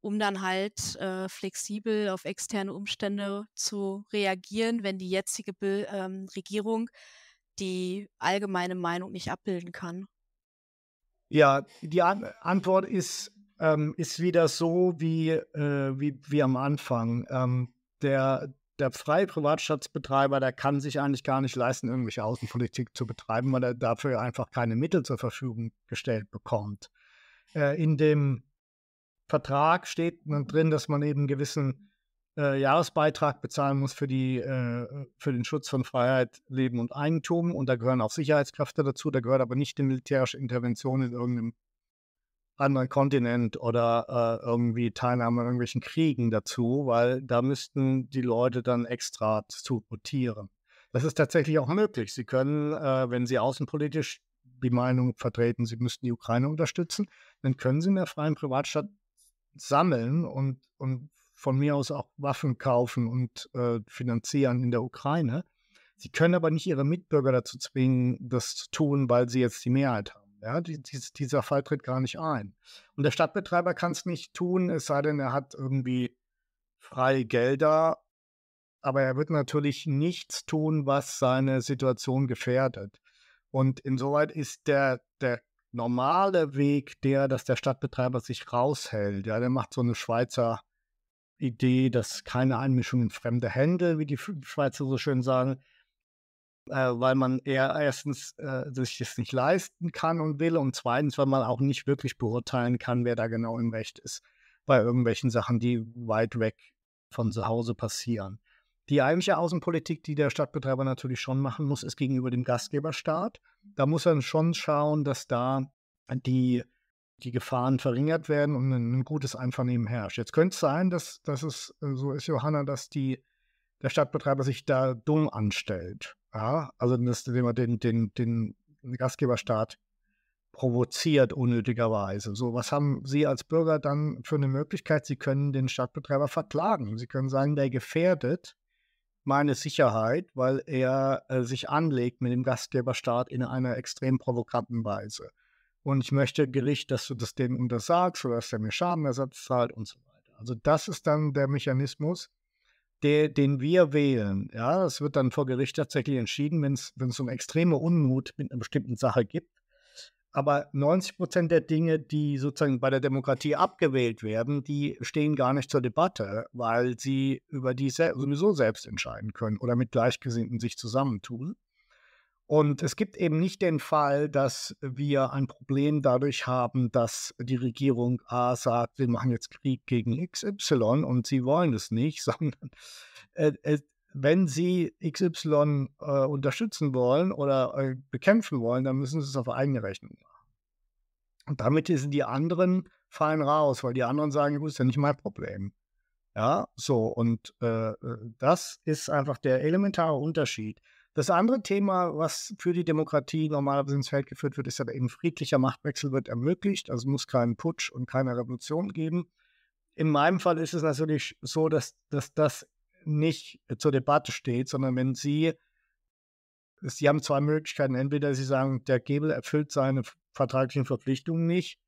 [SPEAKER 2] um dann halt äh, flexibel auf externe Umstände zu reagieren, wenn die jetzige Be ähm, Regierung die allgemeine Meinung nicht abbilden kann.
[SPEAKER 1] Ja, die An Antwort ist, ähm, ist wieder so wie, äh, wie, wie am Anfang. Ähm, der, der freie Privatstaatsbetreiber, der kann sich eigentlich gar nicht leisten, irgendwelche Außenpolitik zu betreiben, weil er dafür einfach keine Mittel zur Verfügung gestellt bekommt. Äh, in dem Vertrag steht dann drin, dass man eben einen gewissen äh, Jahresbeitrag bezahlen muss für, die, äh, für den Schutz von Freiheit, Leben und Eigentum. Und da gehören auch Sicherheitskräfte dazu. Da gehört aber nicht die militärische Intervention in irgendeinem anderen Kontinent oder äh, irgendwie Teilnahme an irgendwelchen Kriegen dazu, weil da müssten die Leute dann extra zu rotieren. Das ist tatsächlich auch möglich. Sie können, äh, wenn sie außenpolitisch die Meinung vertreten, sie müssten die Ukraine unterstützen, dann können sie in der freien Privatstadt sammeln und, und von mir aus auch Waffen kaufen und äh, finanzieren in der Ukraine. Sie können aber nicht ihre Mitbürger dazu zwingen, das zu tun, weil sie jetzt die Mehrheit haben. Ja, die, die, dieser Fall tritt gar nicht ein. Und der Stadtbetreiber kann es nicht tun, es sei denn, er hat irgendwie freie Gelder. Aber er wird natürlich nichts tun, was seine Situation gefährdet. Und insoweit ist der, der normale Weg der, dass der Stadtbetreiber sich raushält. Ja, der macht so eine Schweizer Idee, dass keine Einmischung in fremde Hände, wie die Schweizer so schön sagen, äh, weil man eher erstens äh, sich das nicht leisten kann und will und zweitens, weil man auch nicht wirklich beurteilen kann, wer da genau im Recht ist bei irgendwelchen Sachen, die weit weg von zu Hause passieren. Die eigentliche Außenpolitik, die der Stadtbetreiber natürlich schon machen muss, ist gegenüber dem Gastgeberstaat. Da muss er schon schauen, dass da die, die Gefahren verringert werden und ein, ein gutes Einvernehmen herrscht. Jetzt könnte es sein, dass, dass es äh, so ist, Johanna, dass die, der Stadtbetreiber sich da dumm anstellt. Ja, also dass man den, den, den Gastgeberstaat provoziert unnötigerweise. So, was haben Sie als Bürger dann für eine Möglichkeit? Sie können den Stadtbetreiber verklagen. Sie können sagen, der gefährdet meine Sicherheit, weil er äh, sich anlegt mit dem Gastgeberstaat in einer extrem provokanten Weise. Und ich möchte Gericht, dass du das dem untersagst oder dass er mir Schadenersatz zahlt und so weiter. Also das ist dann der Mechanismus, der, den wir wählen. Ja, das wird dann vor Gericht tatsächlich entschieden, wenn es so eine extreme Unmut mit einer bestimmten Sache gibt. Aber 90 Prozent der Dinge, die sozusagen bei der Demokratie abgewählt werden, die stehen gar nicht zur Debatte, weil sie über die sowieso selbst entscheiden können oder mit Gleichgesinnten sich zusammentun. Und es gibt eben nicht den Fall, dass wir ein Problem dadurch haben, dass die Regierung A sagt, wir machen jetzt Krieg gegen XY und sie wollen es nicht, <laughs> sondern äh, wenn sie XY äh, unterstützen wollen oder äh, bekämpfen wollen, dann müssen sie es auf eigene Rechnung machen. Und damit sind die anderen fein raus, weil die anderen sagen, gut, ist ja nicht mein Problem. Ja, so, und äh, äh, das ist einfach der elementare Unterschied. Das andere Thema, was für die Demokratie normalerweise ins Feld geführt wird, ist ja eben friedlicher Machtwechsel wird ermöglicht. Also muss keinen Putsch und keine Revolution geben. In meinem Fall ist es natürlich so, dass, dass das nicht zur Debatte steht, sondern wenn Sie, Sie haben zwei Möglichkeiten. Entweder Sie sagen, der Gebel erfüllt seine vertraglichen Verpflichtungen nicht,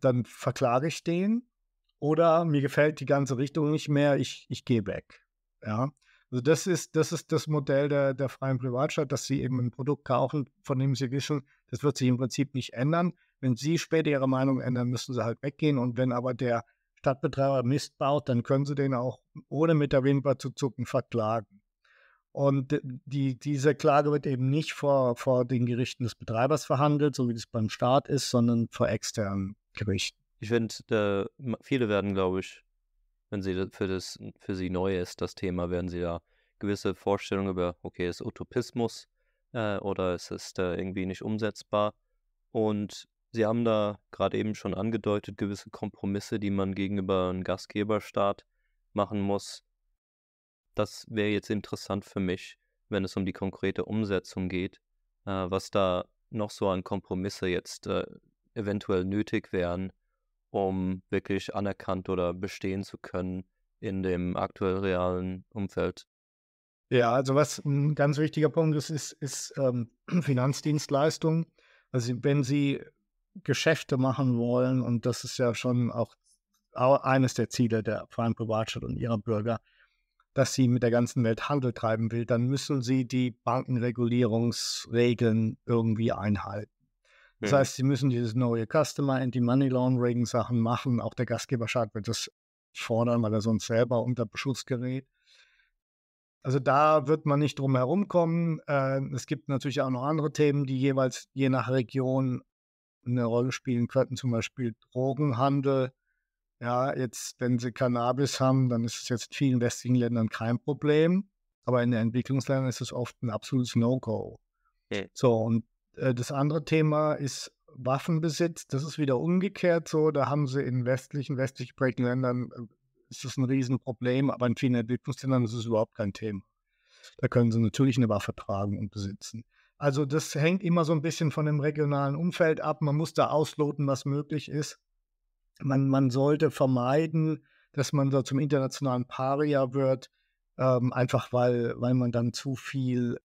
[SPEAKER 1] dann verklage ich den. Oder mir gefällt die ganze Richtung nicht mehr, ich, ich gehe weg. Ja. Also das ist, das ist das Modell der, der freien Privatstadt, dass sie eben ein Produkt kaufen, von dem sie wissen, das wird sich im Prinzip nicht ändern. Wenn sie später ihre Meinung ändern, müssen sie halt weggehen. Und wenn aber der Stadtbetreiber Mist baut, dann können sie den auch ohne mit der Wimper zu zucken verklagen. Und die, diese Klage wird eben nicht vor, vor den Gerichten des Betreibers verhandelt, so wie das beim Staat ist, sondern vor externen Gerichten.
[SPEAKER 3] Ich finde, viele werden, glaube ich, wenn sie für das für sie neu ist, das Thema, werden sie da gewisse Vorstellungen über, okay, ist Utopismus äh, oder ist es äh, irgendwie nicht umsetzbar. Und sie haben da gerade eben schon angedeutet, gewisse Kompromisse, die man gegenüber einem Gastgeberstaat machen muss. Das wäre jetzt interessant für mich, wenn es um die konkrete Umsetzung geht, äh, was da noch so an Kompromisse jetzt äh, eventuell nötig wären, um wirklich anerkannt oder bestehen zu können in dem aktuell realen Umfeld.
[SPEAKER 1] Ja, also was ein ganz wichtiger Punkt ist, ist, ist ähm, <clears throat> Finanzdienstleistungen. Also wenn Sie Geschäfte machen wollen, und das ist ja schon auch eines der Ziele der freien Privatstadt und ihrer Bürger, dass sie mit der ganzen Welt Handel treiben will, dann müssen sie die Bankenregulierungsregeln irgendwie einhalten. Das heißt, sie müssen dieses neue Customer Anti-Money Laundering Sachen machen. Auch der Gastgeberstaat wird das fordern, weil er sonst selber unter Beschuss gerät. Also da wird man nicht drum herum kommen. Äh, es gibt natürlich auch noch andere Themen, die jeweils je nach Region eine Rolle spielen könnten, zum Beispiel Drogenhandel. Ja, jetzt, wenn sie Cannabis haben, dann ist es jetzt in vielen westlichen Ländern kein Problem. Aber in den Entwicklungsländern ist es oft ein absolutes No-Go. Okay. So, und das andere Thema ist Waffenbesitz. Das ist wieder umgekehrt so. Da haben sie in westlichen, westlich geprägten Ländern äh, ist das ein Riesenproblem, aber in vielen Entwicklungsländern ist es überhaupt kein Thema. Da können sie natürlich eine Waffe tragen und besitzen. Also das hängt immer so ein bisschen von dem regionalen Umfeld ab. Man muss da ausloten, was möglich ist. man, man sollte vermeiden, dass man so zum internationalen Paria wird, ähm, einfach weil, weil man dann zu viel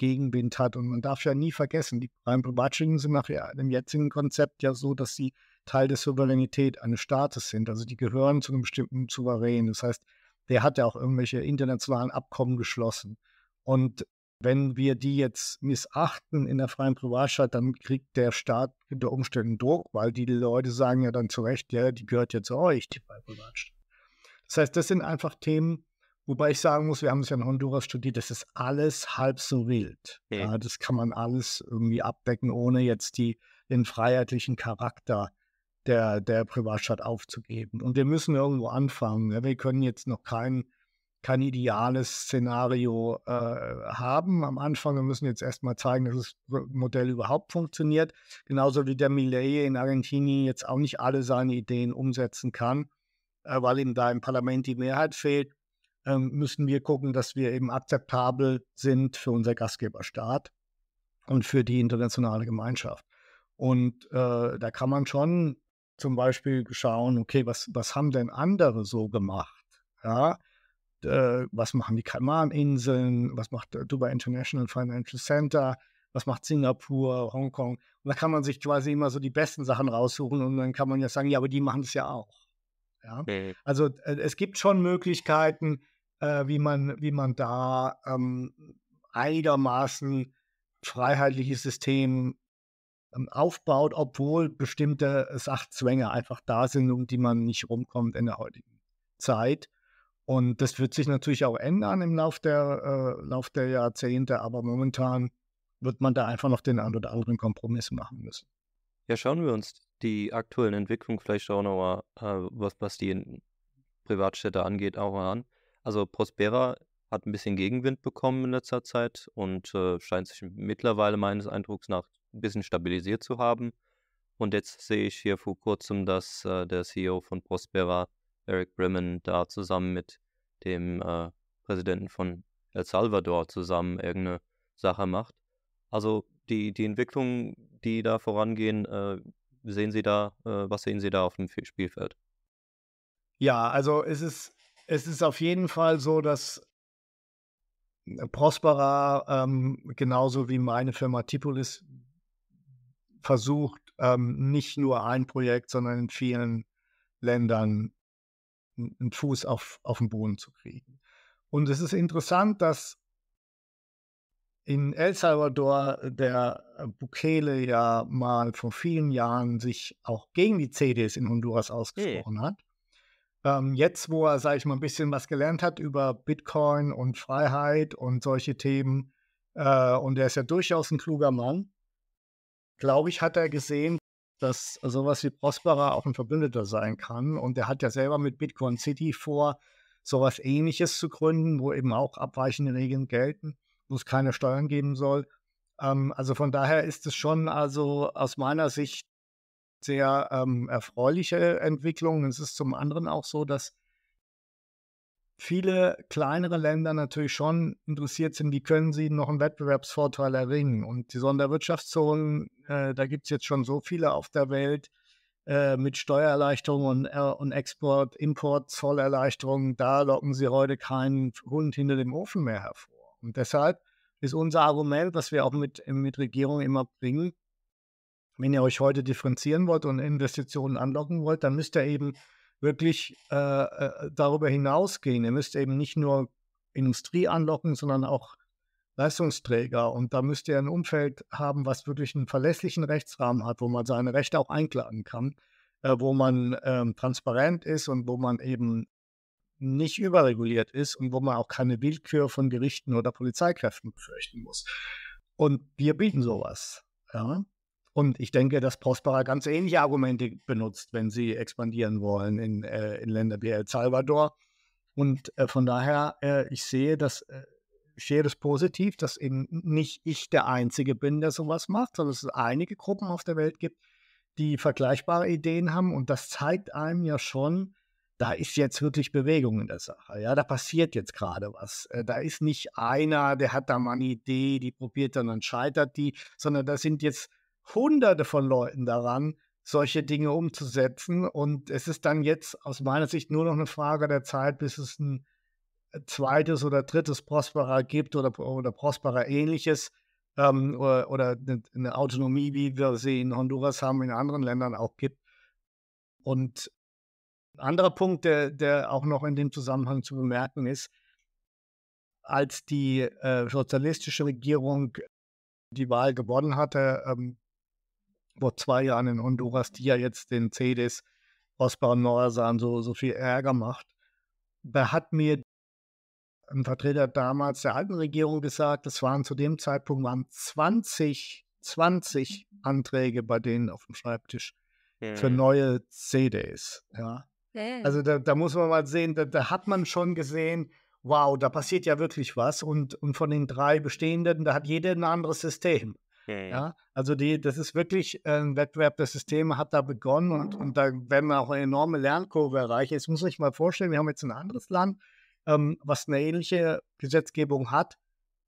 [SPEAKER 1] Gegenwind hat. Und man darf ja nie vergessen, die Prime Privatschulden sind nach dem jetzigen Konzept ja so, dass sie Teil der Souveränität eines Staates sind. Also die gehören zu einem bestimmten Souverän. Das heißt, der hat ja auch irgendwelche internationalen Abkommen geschlossen. Und wenn wir die jetzt missachten in der freien Privatstadt, dann kriegt der Staat unter Umständen Druck, weil die Leute sagen ja dann zu Recht, ja, die gehört ja zu euch, die freie Privatstadt. Das heißt, das sind einfach Themen, wobei ich sagen muss, wir haben es ja in Honduras studiert, das ist alles halb so wild. Okay. Ja, das kann man alles irgendwie abdecken, ohne jetzt die, den freiheitlichen Charakter der, der Privatstadt aufzugeben. Und wir müssen irgendwo anfangen. Ja, wir können jetzt noch kein, kein ideales Szenario äh, haben am Anfang. Wir müssen jetzt erstmal zeigen, dass das Modell überhaupt funktioniert. Genauso wie der Millet in Argentinien jetzt auch nicht alle seine Ideen umsetzen kann, äh, weil ihm da im Parlament die Mehrheit fehlt. Ähm, müssen wir gucken, dass wir eben akzeptabel sind für unser Gastgeberstaat und für die internationale Gemeinschaft. Und äh, da kann man schon zum Beispiel schauen, okay, was, was haben denn andere so gemacht? Ja, äh, was machen die Kaiman-Inseln? Was macht Dubai International Financial Center? Was macht Singapur, Hongkong? Und da kann man sich quasi immer so die besten Sachen raussuchen und dann kann man ja sagen, ja, aber die machen es ja auch. Ja? Okay. Also äh, es gibt schon Möglichkeiten, äh, wie, man, wie man da ähm, einigermaßen freiheitliches System ähm, aufbaut, obwohl bestimmte Sachzwänge einfach da sind, um die man nicht rumkommt in der heutigen Zeit. Und das wird sich natürlich auch ändern im Lauf der, äh, Lauf der Jahrzehnte, aber momentan wird man da einfach noch den einen oder anderen Kompromiss machen müssen.
[SPEAKER 3] Ja, schauen wir uns die aktuellen Entwicklungen vielleicht auch nochmal, äh, was, was die Privatstädte angeht, auch mal an. Also Prospera hat ein bisschen Gegenwind bekommen in letzter Zeit und äh, scheint sich mittlerweile meines Eindrucks nach ein bisschen stabilisiert zu haben. Und jetzt sehe ich hier vor kurzem, dass äh, der CEO von Prospera, Eric Brimmen, da zusammen mit dem äh, Präsidenten von El Salvador zusammen irgendeine Sache macht. Also die, die Entwicklungen, die da vorangehen, äh, sehen Sie da, äh, was sehen Sie da auf dem Spielfeld?
[SPEAKER 1] Ja, also es ist, es ist auf jeden Fall so, dass Prospera ähm, genauso wie meine Firma Tipolis versucht, ähm, nicht nur ein Projekt, sondern in vielen Ländern einen Fuß auf, auf den Boden zu kriegen. Und es ist interessant, dass in El Salvador der Bukele ja mal vor vielen Jahren sich auch gegen die CDs in Honduras ausgesprochen hey. hat. Ähm, jetzt, wo er, sage ich mal, ein bisschen was gelernt hat über Bitcoin und Freiheit und solche Themen, äh, und er ist ja durchaus ein kluger Mann, glaube ich, hat er gesehen, dass sowas wie Prospera auch ein Verbündeter sein kann. Und er hat ja selber mit Bitcoin City vor, sowas ähnliches zu gründen, wo eben auch abweichende Regeln gelten, wo es keine Steuern geben soll. Ähm, also von daher ist es schon also aus meiner Sicht sehr ähm, erfreuliche Entwicklung. Es ist zum anderen auch so, dass viele kleinere Länder natürlich schon interessiert sind, wie können sie noch einen Wettbewerbsvorteil erringen. Und die Sonderwirtschaftszonen, äh, da gibt es jetzt schon so viele auf der Welt äh, mit Steuererleichterungen und, äh, und Export, Import, Zollerleichterungen. Da locken sie heute keinen Hund hinter dem Ofen mehr hervor. Und deshalb ist unser Argument, was wir auch mit, mit Regierungen immer bringen, wenn ihr euch heute differenzieren wollt und Investitionen anlocken wollt, dann müsst ihr eben wirklich äh, äh, darüber hinausgehen. Ihr müsst eben nicht nur Industrie anlocken, sondern auch Leistungsträger. Und da müsst ihr ein Umfeld haben, was wirklich einen verlässlichen Rechtsrahmen hat, wo man seine Rechte auch einklagen kann, äh, wo man ähm, transparent ist und wo man eben nicht überreguliert ist und wo man auch keine Willkür von Gerichten oder Polizeikräften befürchten muss. Und wir bieten sowas. Ja? Und ich denke, dass Prospera ganz ähnliche Argumente benutzt, wenn sie expandieren wollen in, äh, in Länder wie El Salvador. Und äh, von daher, äh, ich sehe das, äh, ich sehe das positiv, dass eben nicht ich der Einzige bin, der sowas macht, sondern es einige Gruppen auf der Welt gibt, die vergleichbare Ideen haben. Und das zeigt einem ja schon, da ist jetzt wirklich Bewegung in der Sache. Ja, da passiert jetzt gerade was. Äh, da ist nicht einer, der hat da mal eine Idee, die probiert dann, dann scheitert die, sondern da sind jetzt Hunderte von Leuten daran, solche Dinge umzusetzen. Und es ist dann jetzt aus meiner Sicht nur noch eine Frage der Zeit, bis es ein äh, zweites oder drittes Prospera gibt oder, oder Prospera ähnliches ähm, oder, oder eine, eine Autonomie, wie wir sie in Honduras haben, in anderen Ländern auch gibt. Und ein anderer Punkt, der, der auch noch in dem Zusammenhang zu bemerken ist, als die äh, sozialistische Regierung die Wahl gewonnen hatte, ähm, vor zwei Jahren in Honduras, die ja jetzt den CDs Oscar und Morazan so, so viel Ärger macht, da hat mir ein Vertreter damals der alten Regierung gesagt, es waren zu dem Zeitpunkt waren 20, 20 Anträge bei denen auf dem Schreibtisch mhm. für neue CDs. Ja. Also da, da, muss man mal sehen, da, da, hat man schon gesehen, wow, da passiert ja wirklich was. Und, und von den drei bestehenden, da hat jeder ein anderes System. Ja, also die, das ist wirklich äh, ein Wettbewerb der Systeme hat da begonnen und, und da werden wir auch eine enorme Lernkurve erreichen. Jetzt muss ich mal vorstellen, wir haben jetzt ein anderes Land, ähm, was eine ähnliche Gesetzgebung hat.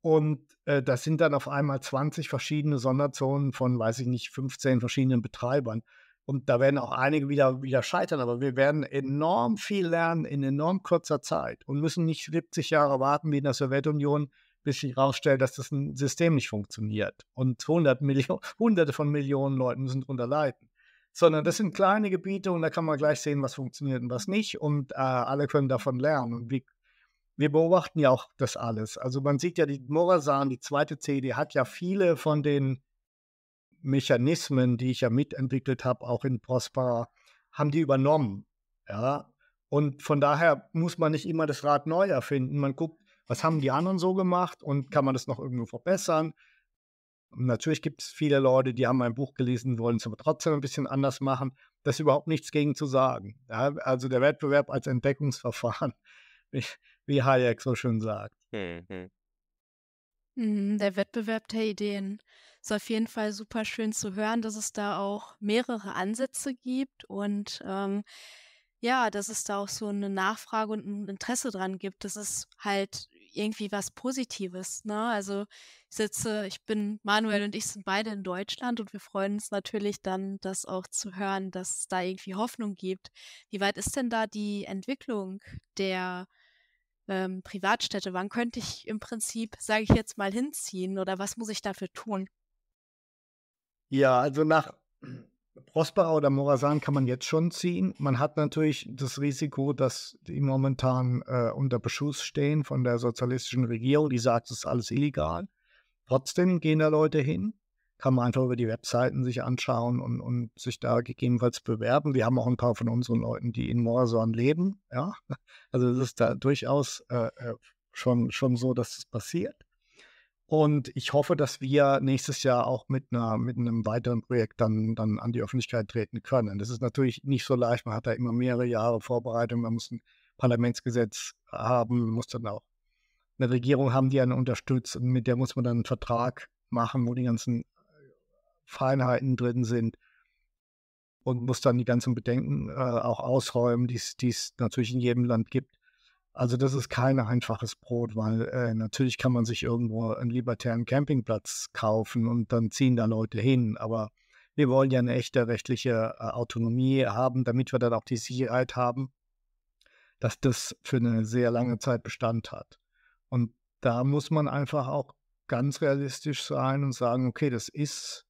[SPEAKER 1] Und äh, das sind dann auf einmal 20 verschiedene Sonderzonen von, weiß ich nicht, 15 verschiedenen Betreibern. Und da werden auch einige wieder, wieder scheitern, aber wir werden enorm viel lernen in enorm kurzer Zeit und müssen nicht 70 Jahre warten wie in der Sowjetunion, bis sich herausstellt, dass das ein System nicht funktioniert. Und 100 Millionen, <laughs> hunderte von Millionen Leuten müssen darunter leiden. Sondern das sind kleine Gebiete und da kann man gleich sehen, was funktioniert und was nicht. Und äh, alle können davon lernen. Und wir, wir beobachten ja auch das alles. Also man sieht ja, die Morasan, die zweite CD, hat ja viele von den Mechanismen, die ich ja mitentwickelt habe, auch in Prospera, haben die übernommen. Ja. Und von daher muss man nicht immer das Rad neu erfinden. Man guckt, was haben die anderen so gemacht und kann man das noch irgendwo verbessern? Und natürlich gibt es viele Leute, die haben mein Buch gelesen, wollen es aber trotzdem ein bisschen anders machen. Das ist überhaupt nichts gegen zu sagen. Ja, also der Wettbewerb als Entdeckungsverfahren, <laughs> wie, wie Hayek so schön sagt. Mhm.
[SPEAKER 2] Mhm, der Wettbewerb der Ideen ist auf jeden Fall super schön zu hören, dass es da auch mehrere Ansätze gibt und ähm, ja, dass es da auch so eine Nachfrage und ein Interesse dran gibt. Das ist halt irgendwie was Positives. Ne? Also ich sitze, ich bin, Manuel und ich sind beide in Deutschland und wir freuen uns natürlich dann, das auch zu hören, dass es da irgendwie Hoffnung gibt. Wie weit ist denn da die Entwicklung der ähm, Privatstädte? Wann könnte ich im Prinzip, sage ich jetzt mal, hinziehen oder was muss ich dafür tun?
[SPEAKER 1] Ja, also nach Prospera oder Morasan kann man jetzt schon ziehen. Man hat natürlich das Risiko, dass die momentan äh, unter Beschuss stehen von der sozialistischen Regierung, die sagt, es ist alles illegal. Trotzdem gehen da Leute hin. Kann man einfach über die Webseiten sich anschauen und, und sich da gegebenenfalls bewerben. Wir haben auch ein paar von unseren Leuten, die in Morasan leben. Ja? Also es ist da durchaus äh, äh schon, schon so, dass es das passiert. Und ich hoffe, dass wir nächstes Jahr auch mit, einer, mit einem weiteren Projekt dann, dann an die Öffentlichkeit treten können. Das ist natürlich nicht so leicht. Man hat da immer mehrere Jahre Vorbereitung. Man muss ein Parlamentsgesetz haben, man muss dann auch eine Regierung haben, die einen unterstützt. Und mit der muss man dann einen Vertrag machen, wo die ganzen Feinheiten drin sind. Und muss dann die ganzen Bedenken äh, auch ausräumen, die es natürlich in jedem Land gibt. Also das ist kein einfaches Brot, weil äh, natürlich kann man sich irgendwo einen libertären Campingplatz kaufen und dann ziehen da Leute hin. Aber wir wollen ja eine echte rechtliche äh, Autonomie haben, damit wir dann auch die Sicherheit haben, dass das für eine sehr lange Zeit Bestand hat. Und da muss man einfach auch ganz realistisch sein und sagen, okay, das ist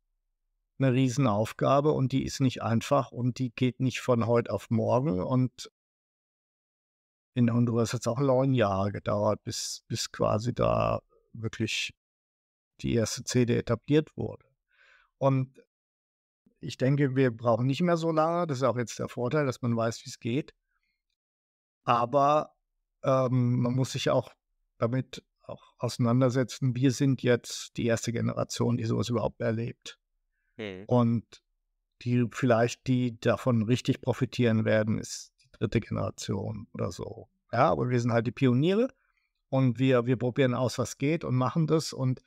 [SPEAKER 1] eine Riesenaufgabe und die ist nicht einfach und die geht nicht von heute auf morgen und in Honduras hat es auch neun Jahre gedauert, bis, bis quasi da wirklich die erste CD etabliert wurde. Und ich denke, wir brauchen nicht mehr so lange. Das ist auch jetzt der Vorteil, dass man weiß, wie es geht. Aber ähm, man muss sich auch damit auch auseinandersetzen. Wir sind jetzt die erste Generation, die sowas überhaupt erlebt. Hm. Und die vielleicht, die davon richtig profitieren werden, ist dritte Generation oder so. Ja, aber wir sind halt die Pioniere und wir, wir probieren aus, was geht und machen das und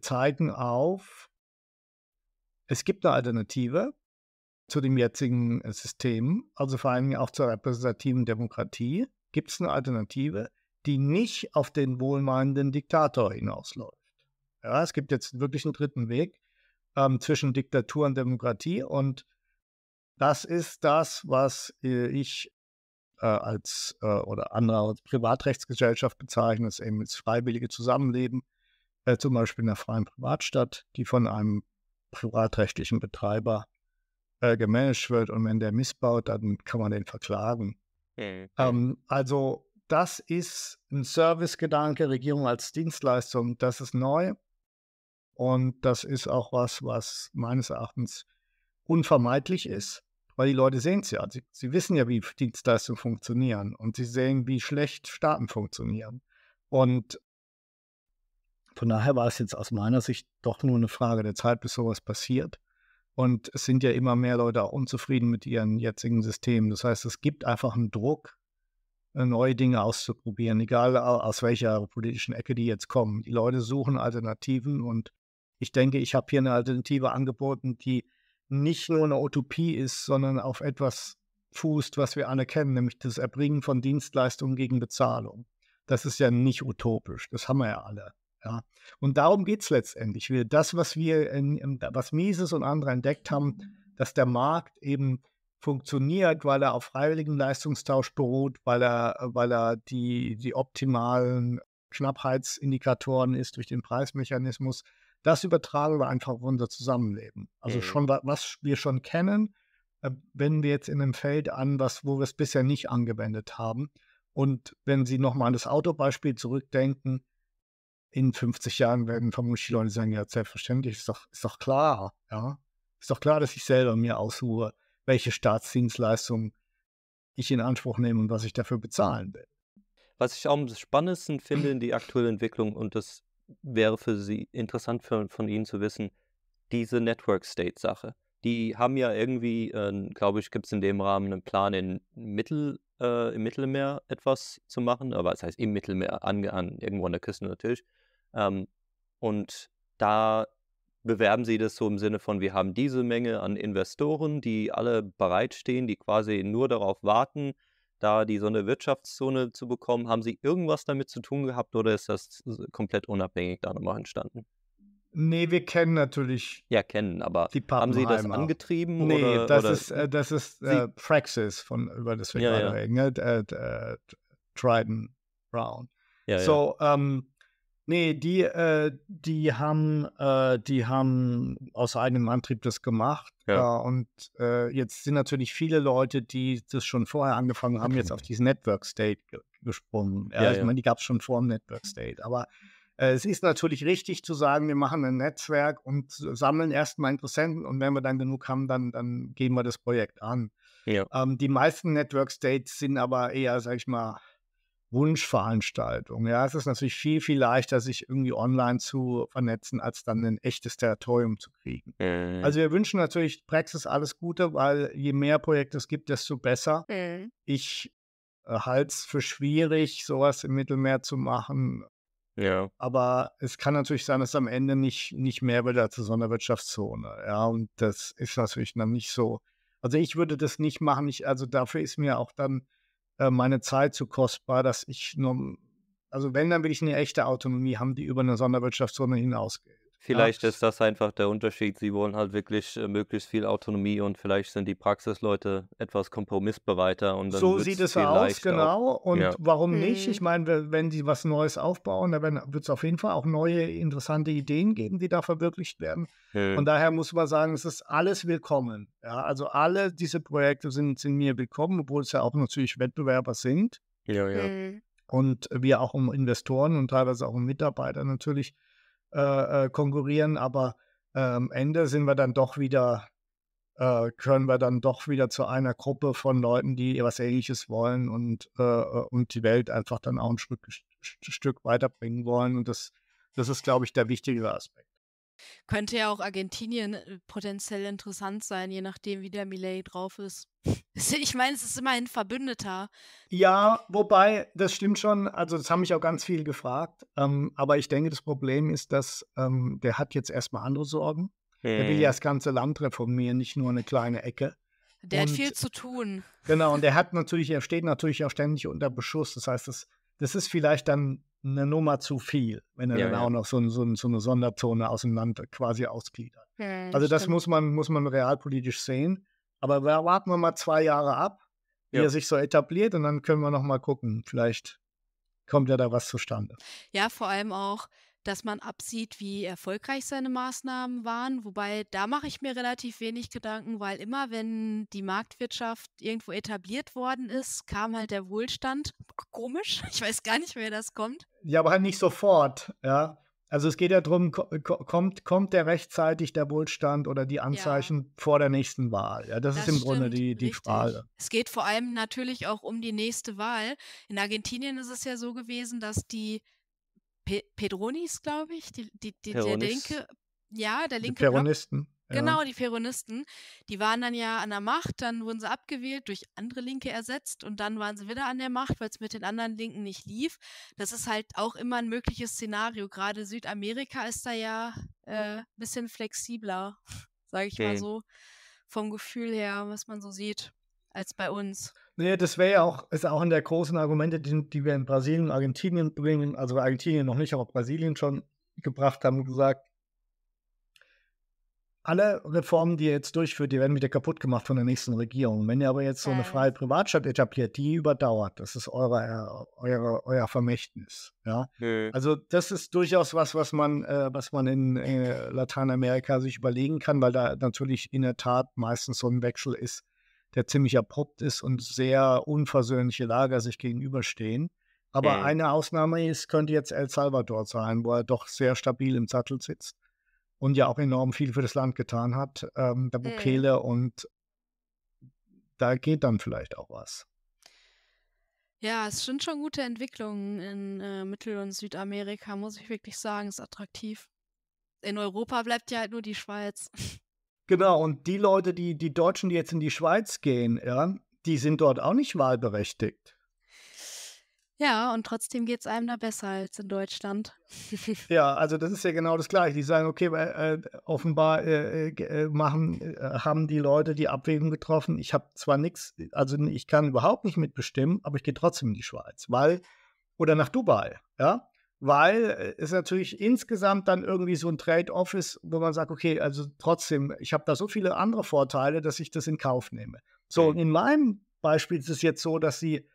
[SPEAKER 1] zeigen auf, es gibt eine Alternative zu dem jetzigen äh, System, also vor allem auch zur repräsentativen Demokratie, gibt es eine Alternative, die nicht auf den wohlmeinenden Diktator hinausläuft. Ja, es gibt jetzt wirklich einen dritten Weg ähm, zwischen Diktatur und Demokratie und das ist das, was äh, ich äh, als äh, oder andere als Privatrechtsgesellschaft bezeichne, das eben das freiwillige Zusammenleben, äh, zum Beispiel in einer freien Privatstadt, die von einem privatrechtlichen Betreiber äh, gemanagt wird und wenn der missbaut, dann kann man den verklagen. Mhm. Ähm, also das ist ein Servicegedanke, Regierung als Dienstleistung, das ist neu. Und das ist auch was, was meines Erachtens unvermeidlich ist, weil die Leute sehen es ja. Sie, sie wissen ja, wie Dienstleistungen funktionieren und sie sehen, wie schlecht Staaten funktionieren. Und von daher war es jetzt aus meiner Sicht doch nur eine Frage der Zeit, bis sowas passiert. Und es sind ja immer mehr Leute auch unzufrieden mit ihren jetzigen Systemen. Das heißt, es gibt einfach einen Druck, äh, neue Dinge auszuprobieren, egal aus welcher politischen Ecke die jetzt kommen. Die Leute suchen Alternativen und ich denke, ich habe hier eine Alternative angeboten, die nicht nur eine Utopie ist, sondern auf etwas fußt, was wir alle kennen, nämlich das Erbringen von Dienstleistungen gegen Bezahlung. Das ist ja nicht utopisch, das haben wir ja alle. Ja. Und darum geht es letztendlich. Das, was wir, in, was Mises und andere entdeckt haben, dass der Markt eben funktioniert, weil er auf freiwilligen Leistungstausch beruht, weil er, weil er die, die optimalen Knappheitsindikatoren ist durch den Preismechanismus. Das übertragen wir einfach auf unser Zusammenleben. Also mhm. schon, was wir schon kennen, äh, wenden wir jetzt in einem Feld an, was, wo wir es bisher nicht angewendet haben. Und wenn Sie nochmal an das Autobeispiel zurückdenken, in 50 Jahren werden vermutlich die Leute sagen, ja, selbstverständlich, ist doch, ist doch klar, ja. Ist doch klar, dass ich selber mir aussuche, welche Staatsdienstleistungen ich in Anspruch nehme und was ich dafür bezahlen will.
[SPEAKER 3] Was ich auch am spannendsten finde in die aktuelle Entwicklung, und das wäre für Sie interessant für, von Ihnen zu wissen, diese Network State Sache. Die haben ja irgendwie, äh, glaube ich, gibt es in dem Rahmen einen Plan, in Mittel, äh, im Mittelmeer etwas zu machen, aber das heißt im Mittelmeer, an, an irgendwo an der Küste natürlich. Ähm, und da bewerben sie das so im Sinne von, wir haben diese Menge an Investoren, die alle bereitstehen, die quasi nur darauf warten, da die so eine Wirtschaftszone zu bekommen. Haben sie irgendwas damit zu tun gehabt oder ist das komplett unabhängig da nochmal entstanden?
[SPEAKER 1] Nee, wir kennen natürlich.
[SPEAKER 3] Ja, kennen, aber haben Sie das angetrieben?
[SPEAKER 1] Nee,
[SPEAKER 3] oder,
[SPEAKER 1] das,
[SPEAKER 3] oder
[SPEAKER 1] Ist, äh, das ist äh, Praxis, von, über das wir ja, gerade ja. reden. Ne? Äh, äh, Trident Brown. Ja, so, ja. Ähm, Nee, die, äh, die haben, äh, die haben aus eigenem Antrieb das gemacht. Ja. Äh, und jetzt sind natürlich viele Leute, die das schon vorher angefangen haben, jetzt auf diesen Network State ge gesprungen. Ja, ja, ich ja. meine, die gab es schon vor dem Network State. Aber äh, es ist natürlich richtig zu sagen, wir machen ein Netzwerk und sammeln erstmal Interessenten und wenn wir dann genug haben, dann, dann gehen wir das Projekt an. Ja. Ähm, die meisten Network States sind aber eher, sag ich mal, Wunschveranstaltung. Ja, es ist natürlich viel, viel leichter, sich irgendwie online zu vernetzen, als dann ein echtes Territorium zu kriegen. Mhm. Also wir wünschen natürlich Praxis alles Gute, weil je mehr Projekte es gibt, desto besser. Mhm. Ich äh, halte es für schwierig, sowas im Mittelmeer zu machen. Ja. Aber es kann natürlich sein, dass am Ende nicht, nicht mehr wird als eine Sonderwirtschaftszone. Ja, und das ist natürlich dann nicht so. Also ich würde das nicht machen. Ich, also dafür ist mir auch dann äh, meine Zeit zu kostbar, dass ich nur, also wenn, dann will ich eine echte Autonomie haben, die über eine Sonderwirtschaftszone hinausgeht.
[SPEAKER 3] Vielleicht ja. ist das einfach der Unterschied. Sie wollen halt wirklich äh, möglichst viel Autonomie und vielleicht sind die Praxisleute etwas kompromissbereiter. Und dann
[SPEAKER 1] so sieht es aus, genau. Und ja. warum nicht? Ich mhm. meine, wenn sie was Neues aufbauen, dann wird es auf jeden Fall auch neue interessante Ideen geben, die da verwirklicht werden. Mhm. Von daher muss man sagen, es ist alles willkommen. Ja, also alle diese Projekte sind, sind mir willkommen, obwohl es ja auch natürlich Wettbewerber sind.
[SPEAKER 3] Ja, ja. Mhm.
[SPEAKER 1] Und wir auch um Investoren und teilweise auch um Mitarbeiter natürlich äh, äh, konkurrieren, aber äh, am Ende sind wir dann doch wieder, äh, können wir dann doch wieder zu einer Gruppe von Leuten, die was Ähnliches wollen und, äh, äh, und die Welt einfach dann auch ein Stück, Stück weiterbringen wollen. Und das, das ist, glaube ich, der wichtigere Aspekt.
[SPEAKER 2] Könnte ja auch Argentinien äh, potenziell interessant sein, je nachdem, wie der Millet drauf ist. <laughs> Ich meine, es ist immerhin Verbündeter.
[SPEAKER 1] Ja, wobei, das stimmt schon. Also, das haben mich auch ganz viele gefragt. Ähm, aber ich denke, das Problem ist, dass ähm, der hat jetzt erstmal andere Sorgen. Hm. Der will ja das ganze Land reformieren, nicht nur eine kleine Ecke.
[SPEAKER 2] Der und, hat viel zu tun.
[SPEAKER 1] Genau, und der <laughs> hat natürlich, er steht natürlich auch ständig unter Beschuss. Das heißt, das, das ist vielleicht dann eine Nummer zu viel, wenn er ja, dann ja. auch noch so, so, so, eine Sonderzone aus dem Land quasi ausgliedert. Ja, also das stimmt. muss man, muss man realpolitisch sehen. Aber warten wir mal zwei Jahre ab, wie
[SPEAKER 3] Ja.
[SPEAKER 1] er sich so etabliert und dann können wir noch mal gucken. Vielleicht kommt ja da was zustande.
[SPEAKER 2] Ja, vor allem auch, dass man absieht, wie erfolgreich seine Maßnahmen waren. Wobei, da mache ich mir relativ wenig Gedanken, weil immer, wenn die Marktwirtschaft irgendwo etabliert worden ist, kam halt der Wohlstand. Komisch, <laughs> ich weiß gar nicht, wer das kommt.
[SPEAKER 1] Ja, aber halt nicht sofort, ja. Also es geht ja darum, kommt, kommt der rechtzeitig der Wohlstand oder die Anzeichen vor der nächsten Wahl? Ja, das, ist
[SPEAKER 2] Das
[SPEAKER 1] im Grunde
[SPEAKER 2] stimmt,
[SPEAKER 1] die, die
[SPEAKER 2] richtig.
[SPEAKER 1] Frage.
[SPEAKER 2] Es geht vor allem natürlich auch um die nächste Wahl. In Argentinien ist es ja so gewesen, dass die Pe Pedronis, glaube ich, die, die, die, der linke, ja, der
[SPEAKER 1] Die
[SPEAKER 2] linke Block,
[SPEAKER 1] Peronisten. ja.
[SPEAKER 2] Genau, die Peronisten, die waren dann ja an der Macht, dann wurden sie abgewählt, durch andere Linke ersetzt und dann waren sie wieder an der Macht, weil es mit den anderen Linken nicht lief. Das ist halt auch immer ein mögliches Szenario. Gerade Südamerika ist da ja ein äh, bisschen flexibler, sage ich mal
[SPEAKER 3] Okay.
[SPEAKER 2] so, vom Gefühl her, was man so sieht, als bei uns.
[SPEAKER 1] Nee, das wäre ja auch, ist auch in der großen Argumente, die, die wir in Brasilien und Argentinien bringen, also Argentinien noch nicht, aber Brasilien schon gebracht haben, gesagt, alle Reformen, die ihr jetzt durchführt, die werden wieder kaputt gemacht von der nächsten Regierung. Wenn ihr aber jetzt so eine freie Privatstadt etabliert, die überdauert, das ist eure, eure, euer Vermächtnis. Ja?
[SPEAKER 3] Nö.
[SPEAKER 1] Also das ist durchaus was, was man, äh, was man in äh, Lateinamerika sich überlegen kann, weil da natürlich in der Tat meistens so ein Wechsel ist, der ziemlich abrupt ist und sehr unversöhnliche Lager sich gegenüberstehen. Aber
[SPEAKER 3] Mhm.
[SPEAKER 1] eine Ausnahme ist, könnte jetzt El Salvador sein, wo er doch sehr stabil im Sattel sitzt und ja auch enorm viel für das Land getan hat, ähm, der
[SPEAKER 2] Mhm.
[SPEAKER 1] Bukele und da geht dann vielleicht auch was.
[SPEAKER 2] Ja, es sind schon gute Entwicklungen in äh, Mittel- und Südamerika, muss ich wirklich sagen, ist attraktiv. In Europa bleibt ja halt nur die Schweiz. <laughs>
[SPEAKER 1] Genau, und die Leute, die, die Deutschen, die jetzt in die Schweiz gehen, ja, die sind dort auch nicht wahlberechtigt.
[SPEAKER 2] Ja, und trotzdem geht es einem da besser als in Deutschland. <laughs>
[SPEAKER 1] Ja, also das ist ja genau das Gleiche. Die sagen, okay, äh, äh, offenbar äh, äh, machen, äh, haben die Leute die Abwägung getroffen. Ich habe zwar nichts, also ich kann überhaupt nicht mitbestimmen, aber ich gehe trotzdem in die Schweiz, weil, oder nach Dubai, ja, weil äh, es natürlich insgesamt dann irgendwie so ein Trade-off ist, wo man sagt, okay, also trotzdem, ich habe da so viele andere Vorteile, dass ich das in Kauf nehme. So,
[SPEAKER 3] Mhm.
[SPEAKER 1] und in meinem Beispiel ist es jetzt so, dass sie,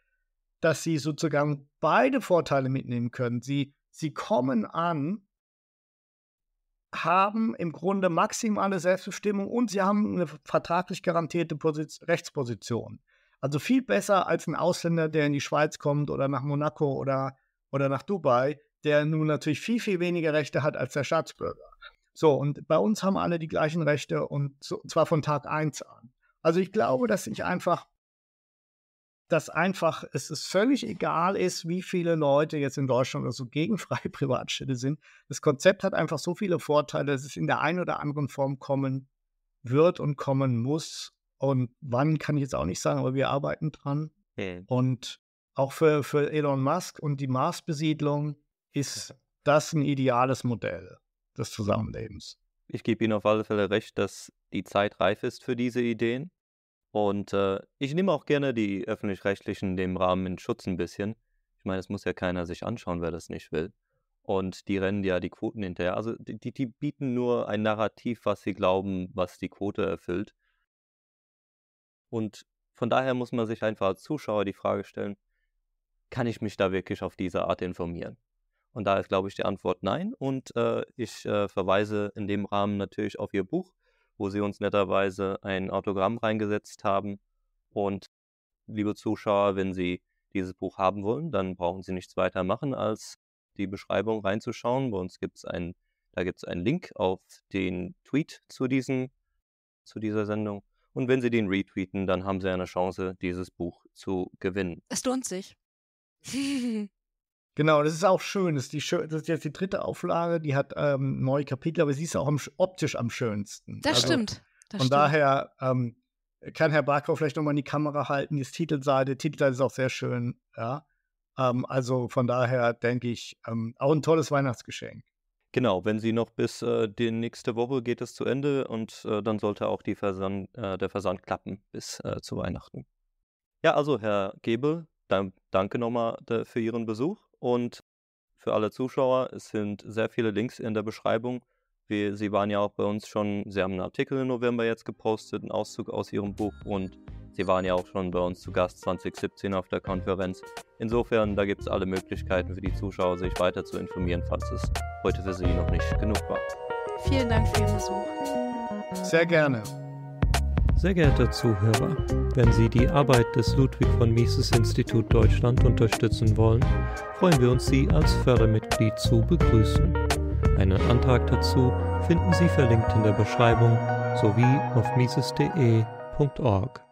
[SPEAKER 1] dass sie sozusagen beide Vorteile mitnehmen können. Sie, sie kommen an, haben im Grunde maximale Selbstbestimmung und sie haben eine vertraglich garantierte Posiz Rechtsposition. Also viel besser als ein Ausländer, der in die Schweiz kommt oder nach Monaco oder, oder nach Dubai, der nun natürlich viel, viel weniger Rechte hat als der Staatsbürger. So, und bei uns haben alle die gleichen Rechte und so, zwar von Tag 1 an. Also ich glaube, dass ich einfach, dass einfach es ist völlig egal ist, wie viele Leute jetzt in Deutschland oder so gegen freie Privatstädte sind. Das Konzept hat einfach so viele Vorteile, dass es in der einen oder anderen Form kommen wird und kommen muss. Und wann kann ich jetzt auch nicht sagen, aber wir arbeiten dran.
[SPEAKER 3] Mhm.
[SPEAKER 1] Und auch für, für Elon Musk und die Marsbesiedlung ist das ein ideales Modell des Zusammenlebens.
[SPEAKER 3] Ich gebe Ihnen auf alle Fälle recht, dass die Zeit reif ist für diese Ideen. Und äh, ich nehme auch gerne die öffentlich-rechtlichen in dem Rahmen in Schutz ein bisschen. Ich meine, es muss ja keiner sich anschauen, wer das nicht will. Und die rennen ja die Quoten hinterher. Also die, die- die bieten nur ein Narrativ, was sie glauben, was die Quote erfüllt. Und von daher muss man sich einfach als Zuschauer die Frage stellen, kann ich mich da wirklich auf diese Art informieren? Und da ist, glaube ich, die Antwort nein. Und äh, ich äh, verweise in dem Rahmen natürlich auf Ihr Buch, wo Sie uns netterweise ein Autogramm reingesetzt haben. Und liebe Zuschauer, wenn Sie dieses Buch haben wollen, dann brauchen Sie nichts weiter machen, als die Beschreibung reinzuschauen. Bei uns gibt es einen, da gibt es einen Link auf den Tweet zu, diesen, zu dieser Sendung. Und wenn Sie den retweeten, dann haben Sie eine Chance, dieses Buch zu gewinnen.
[SPEAKER 2] Es lohnt sich. <laughs>
[SPEAKER 1] Genau, das ist auch schön. Das ist, die, das ist jetzt die dritte Auflage, die hat ähm, neue Kapitel, aber sie ist auch am, sch- optisch am schönsten.
[SPEAKER 2] Das
[SPEAKER 1] Also
[SPEAKER 2] stimmt. Das
[SPEAKER 1] Von
[SPEAKER 2] stimmt.
[SPEAKER 1] daher ähm, kann Herr Barkow vielleicht nochmal in die Kamera halten, die Titelseite. Die Titelseite ist auch sehr schön. Ja. Ähm, also von daher denke ich, ähm, auch ein tolles Weihnachtsgeschenk.
[SPEAKER 3] Genau, wenn Sie noch bis äh, die nächste Woche geht es zu Ende und äh, dann sollte auch die Versand, äh, der Versand klappen bis äh, zu Weihnachten. Ja, also Herr Gebel, dann, danke nochmal äh, für Ihren Besuch und für alle Zuschauer, es sind sehr viele Links in der Beschreibung Wir, Sie waren ja auch bei uns schon, Sie haben einen Artikel im November jetzt gepostet, einen Auszug aus Ihrem Buch und Sie waren ja auch schon bei uns zu Gast 2017 auf der Konferenz. Insofern, da gibt es alle Möglichkeiten für die Zuschauer, sich weiter zu informieren, falls es heute für Sie noch nicht genug war.
[SPEAKER 2] Vielen Dank für Ihren Besuch.
[SPEAKER 1] Sehr gerne.
[SPEAKER 4] Sehr geehrte Zuhörer, wenn Sie die Arbeit des Ludwig von Mises Institut Deutschland unterstützen wollen, freuen wir uns, Sie als Fördermitglied zu begrüßen. Einen Antrag dazu finden Sie verlinkt in der Beschreibung sowie auf mises.de.org.